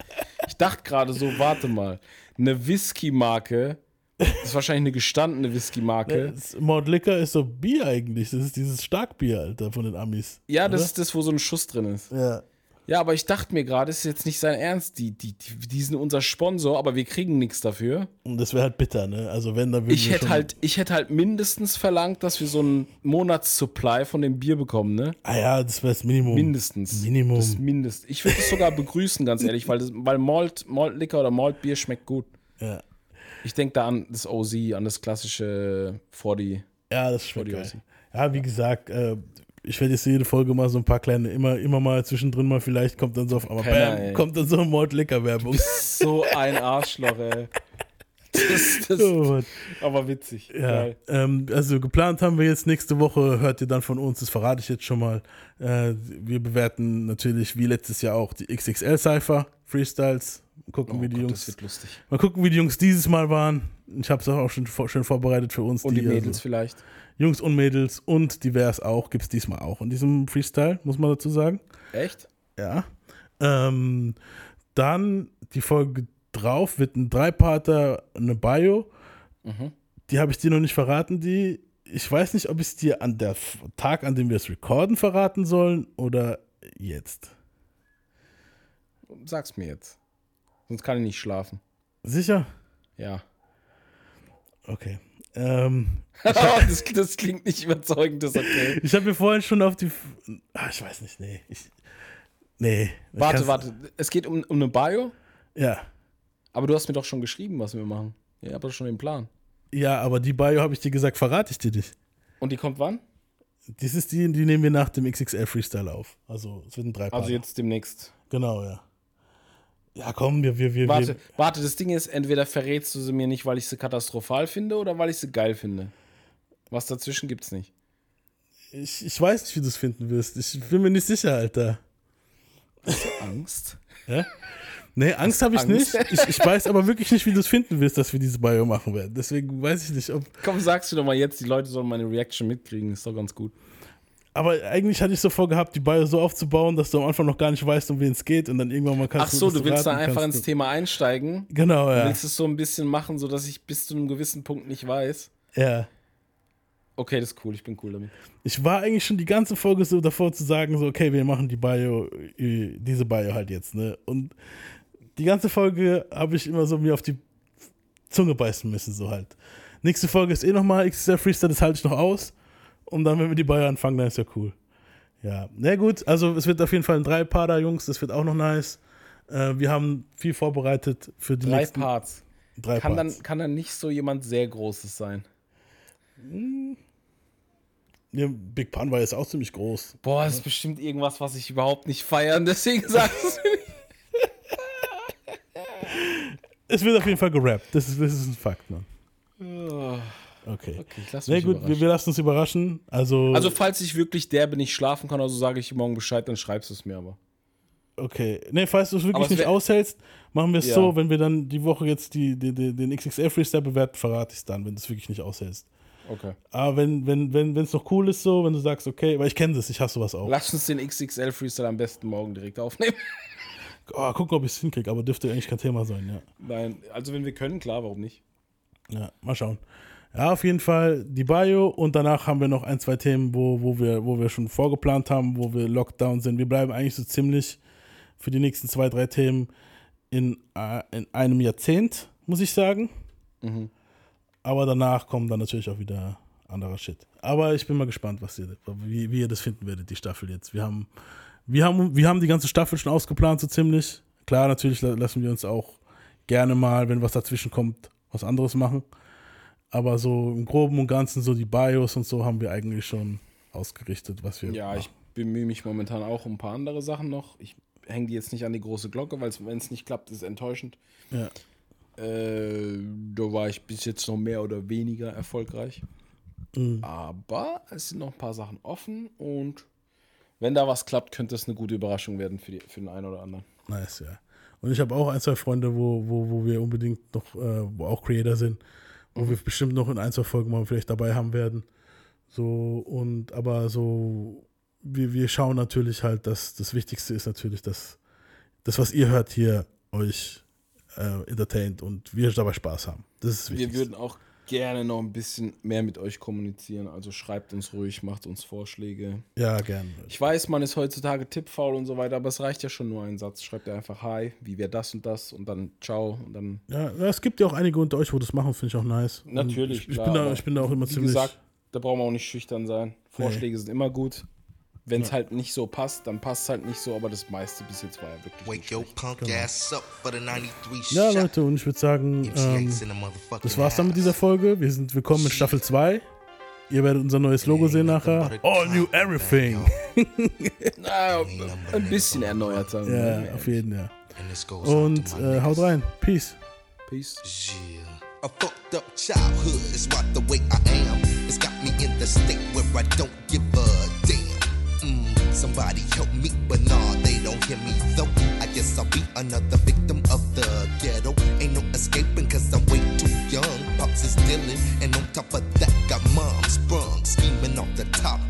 Ich dachte gerade so, warte mal, eine Whisky-Marke, das ist wahrscheinlich eine gestandene Whisky-Marke. Das Malt Liquor ist so Bier eigentlich. Das ist dieses Starkbier, Alter, von den Amis. Ja, das oder? ist das, wo so ein Schuss drin ist. Ja. Ja, aber ich dachte mir gerade, das ist jetzt nicht sein Ernst. Die, die, die, die sind unser Sponsor, aber wir kriegen nichts dafür. Und das wäre halt bitter, ne? Also wenn, dann Ich hätte halt, ich hätte halt mindestens verlangt, dass wir so einen Monatssupply von dem Bier bekommen, ne? Ah ja, das wäre das Minimum. Mindestens. Minimum. Das Mindest. Ich würde es sogar begrüßen, ganz ehrlich, weil, das, weil Malt, Malt Liquor oder Malt Bier schmeckt gut. Ja. Ich denke da an das OZ, an das klassische 40. Ja, das schmeckt geil. Aussie. Ja, wie gesagt, äh, ich werde jetzt jede Folge mal so ein paar kleine, immer, immer mal zwischendrin mal vielleicht kommt dann so auf, aber Penner, bam, ey. kommt dann so eine Malt Liquor Werbung. So ein Arschloch, ey. Das, das, Oh, aber witzig. Ja, ähm, also geplant haben wir jetzt nächste Woche, hört ihr dann von uns, das verrate ich jetzt schon mal. Äh, wir bewerten natürlich wie letztes Jahr auch die XXL Cypher Freestyles. Gucken, Oh wie die Gott, das Jungs. Mal gucken, wie die Jungs dieses Mal waren. Ich habe es auch schon vor, schön vorbereitet für uns. Und die Mädels also, vielleicht. Jungs und Mädels und divers auch, gibt es diesmal auch in diesem Freestyle, muss man dazu sagen. Echt? Ja. Ähm, dann die Folge drauf wird ein Dreiparter, eine Bio. Mhm. Die habe ich dir noch nicht verraten, die. Ich weiß nicht, ob ich es dir an der Tag, an dem wir es recorden, verraten sollen oder jetzt. Sag's mir jetzt. Sonst kann ich nicht schlafen. Sicher? Ja. Okay. Ähm, das, das klingt nicht überzeugend, das okay. ich habe mir vorhin schon auf die. Ah, ich weiß nicht, nee. Ich, nee. Warte, warte. Es geht um, um eine Bio, Ja. aber du hast mir doch schon geschrieben, was wir machen. Ja, aber schon den Plan. Ja, aber die Bio habe ich dir gesagt, verrate ich dir nicht. Und die kommt wann? Das ist die, die nehmen wir nach dem XXL Freestyle auf. Also es wird ein Dreiparter. Also jetzt demnächst. Genau, ja. Ja, komm, wir, wir, wir. Warte, wir warte, das Ding ist, entweder verrätst du sie mir nicht, weil ich sie katastrophal finde oder weil ich sie geil finde. Was dazwischen gibt's nicht. ich, ich weiß nicht, wie du es finden wirst. Ich bin mir nicht sicher, Alter. Angst? Nee, Angst habe ich Angst? nicht. Ich, ich weiß aber wirklich nicht, wie du es finden willst, dass wir diese Bio machen werden. Deswegen weiß ich nicht, ob. Komm, sagst du doch mal jetzt, die Leute sollen meine Reaction mitkriegen, ist doch ganz gut. Aber eigentlich hatte ich so vorgehabt, die Bio so aufzubauen, dass du am Anfang noch gar nicht weißt, um wen es geht und dann irgendwann mal kannst Ach so, dass du willst da raten einfach ins Thema einsteigen. Genau, Du ja. willst es so ein bisschen machen, sodass ich bis zu einem gewissen Punkt nicht weiß. ja. Okay, das ist cool, ich bin cool damit. Ich war eigentlich schon die ganze Folge so davor zu sagen, so, okay, wir machen die Bio, äh, diese Bio halt jetzt, ne? Und die ganze Folge habe ich immer so mir auf die Zunge beißen müssen, so halt. Nächste Folge ist eh nochmal XXL Freestyle, das halte ich noch aus. Und dann, wenn wir die Bio anfangen, dann ist ja cool. Ja, na gut, also es wird auf jeden Fall ein Dreipader, Jungs, das wird auch noch nice. Äh, wir haben viel vorbereitet für die Drei nächsten Parts. drei Kann Parts. dann, kann dann nicht so jemand sehr Großes sein. ja, Big Pun war jetzt auch ziemlich groß. Boah, das ist bestimmt irgendwas, was ich überhaupt nicht feiern, deswegen sagst du es mir nicht. Es wird auf jeden Fall gerappt, das ist, das ist ein Fakt, Mann. Oh, Okay. Okay, ich lass Na mich gut, wir, wir lassen uns überraschen. Also, Also, falls ich wirklich derbe nicht schlafen kann, also sage ich morgen Bescheid, dann schreibst du es mir aber. okay. Ne, falls du es wirklich es nicht aushältst, machen wir es Ja. so, wenn wir dann die Woche jetzt die, die, die, den XXL Freestyle bewerten, verrate ich es dann, wenn du es wirklich nicht aushältst. Okay. Aber wenn es wenn, wenn, wenn's noch cool ist, so, wenn du sagst, okay, weil ich kenne das, ich hasse sowas auch. Lass uns den XXL Freestyle am besten morgen direkt aufnehmen. Oh, gucken, ob ich es hinkriege, aber dürfte eigentlich kein Thema sein, ja. Nein, also wenn wir können, klar, warum nicht? Ja, mal schauen. Ja, auf jeden Fall die Bio und danach haben wir noch ein, zwei Themen, wo, wo, wir, wo wir schon vorgeplant haben, wo wir Lockdown sind. Wir bleiben eigentlich so ziemlich für die nächsten zwei, drei Themen in, äh, in einem Jahrzehnt, muss ich sagen. Aber danach kommen dann natürlich auch wieder anderer Shit. Aber ich bin mal gespannt, was ihr, wie, wie ihr das finden werdet, die Staffel jetzt. Wir haben, wir, haben, wir haben die ganze Staffel schon ausgeplant, so ziemlich. Klar, natürlich la- lassen wir uns auch gerne mal, wenn was dazwischen kommt, was anderes machen. Aber so im Groben und Ganzen, so die Bios und so haben wir eigentlich schon ausgerichtet, was wir. Ja, ich bemühe mich momentan auch um ein paar andere Sachen noch. Ich hänge die jetzt nicht an die große Glocke, weil wenn es nicht klappt, ist es enttäuschend. Ja. Äh, da war ich bis jetzt noch mehr oder weniger erfolgreich. Mhm. Aber es sind noch ein paar Sachen offen und wenn da was klappt, könnte es eine gute Überraschung werden für, die, für den einen oder anderen. Nice, ja. Und ich habe auch ein, zwei Freunde, wo, wo, wo wir unbedingt noch, äh, wo auch Creator sind, wo wir bestimmt noch in ein, zwei Folgen mal vielleicht dabei haben werden. So, und aber so, wir, wir schauen natürlich halt, dass das Wichtigste ist natürlich, dass das, was ihr hört hier, euch äh, entertaint und wir dabei Spaß haben. Das ist das Wir würden auch gerne noch ein bisschen mehr mit euch kommunizieren. Also schreibt uns ruhig, macht uns Vorschläge. ja, gern. Ich weiß, man ist heutzutage tippfaul und so weiter, aber es reicht ja schon nur ein Satz. Schreibt ihr einfach Hi, wie wäre das und das und dann Ciao und dann. Ja, ja, es gibt ja auch einige unter euch, wo das machen, finde ich auch nice. Natürlich, Ich, ich, klar, bin, da, ich bin da auch immer Wie ziemlich. gesagt, da brauchen wir auch nicht schüchtern sein. Vorschläge sind immer gut. Wenn es halt nicht so passt, dann passt es halt nicht so, aber das meiste bis jetzt war ja wirklich. Wake your punk ass up for the 93 ja. Leute, und ich würde sagen, ähm, Das war's dann mit dieser. Folge. Wir sind willkommen in Staffel 2. Ihr werdet unser neues Logo sehen nachher. All new everything. Na, ein bisschen erneuert, sagen wir. Ja, mal. auf jeden Fall. Out Und äh, haut rein. Peace. Peace. A fucked up childhood is what the way I am. It's got me in the state where I don't give a Somebody help me, but nah, they don't hear me though. I guess I'll be another victim of the ghetto. Ain't no escaping cause I'm way too young. Pops is dealing, and on top of that, got mom sprung, scheming off the top.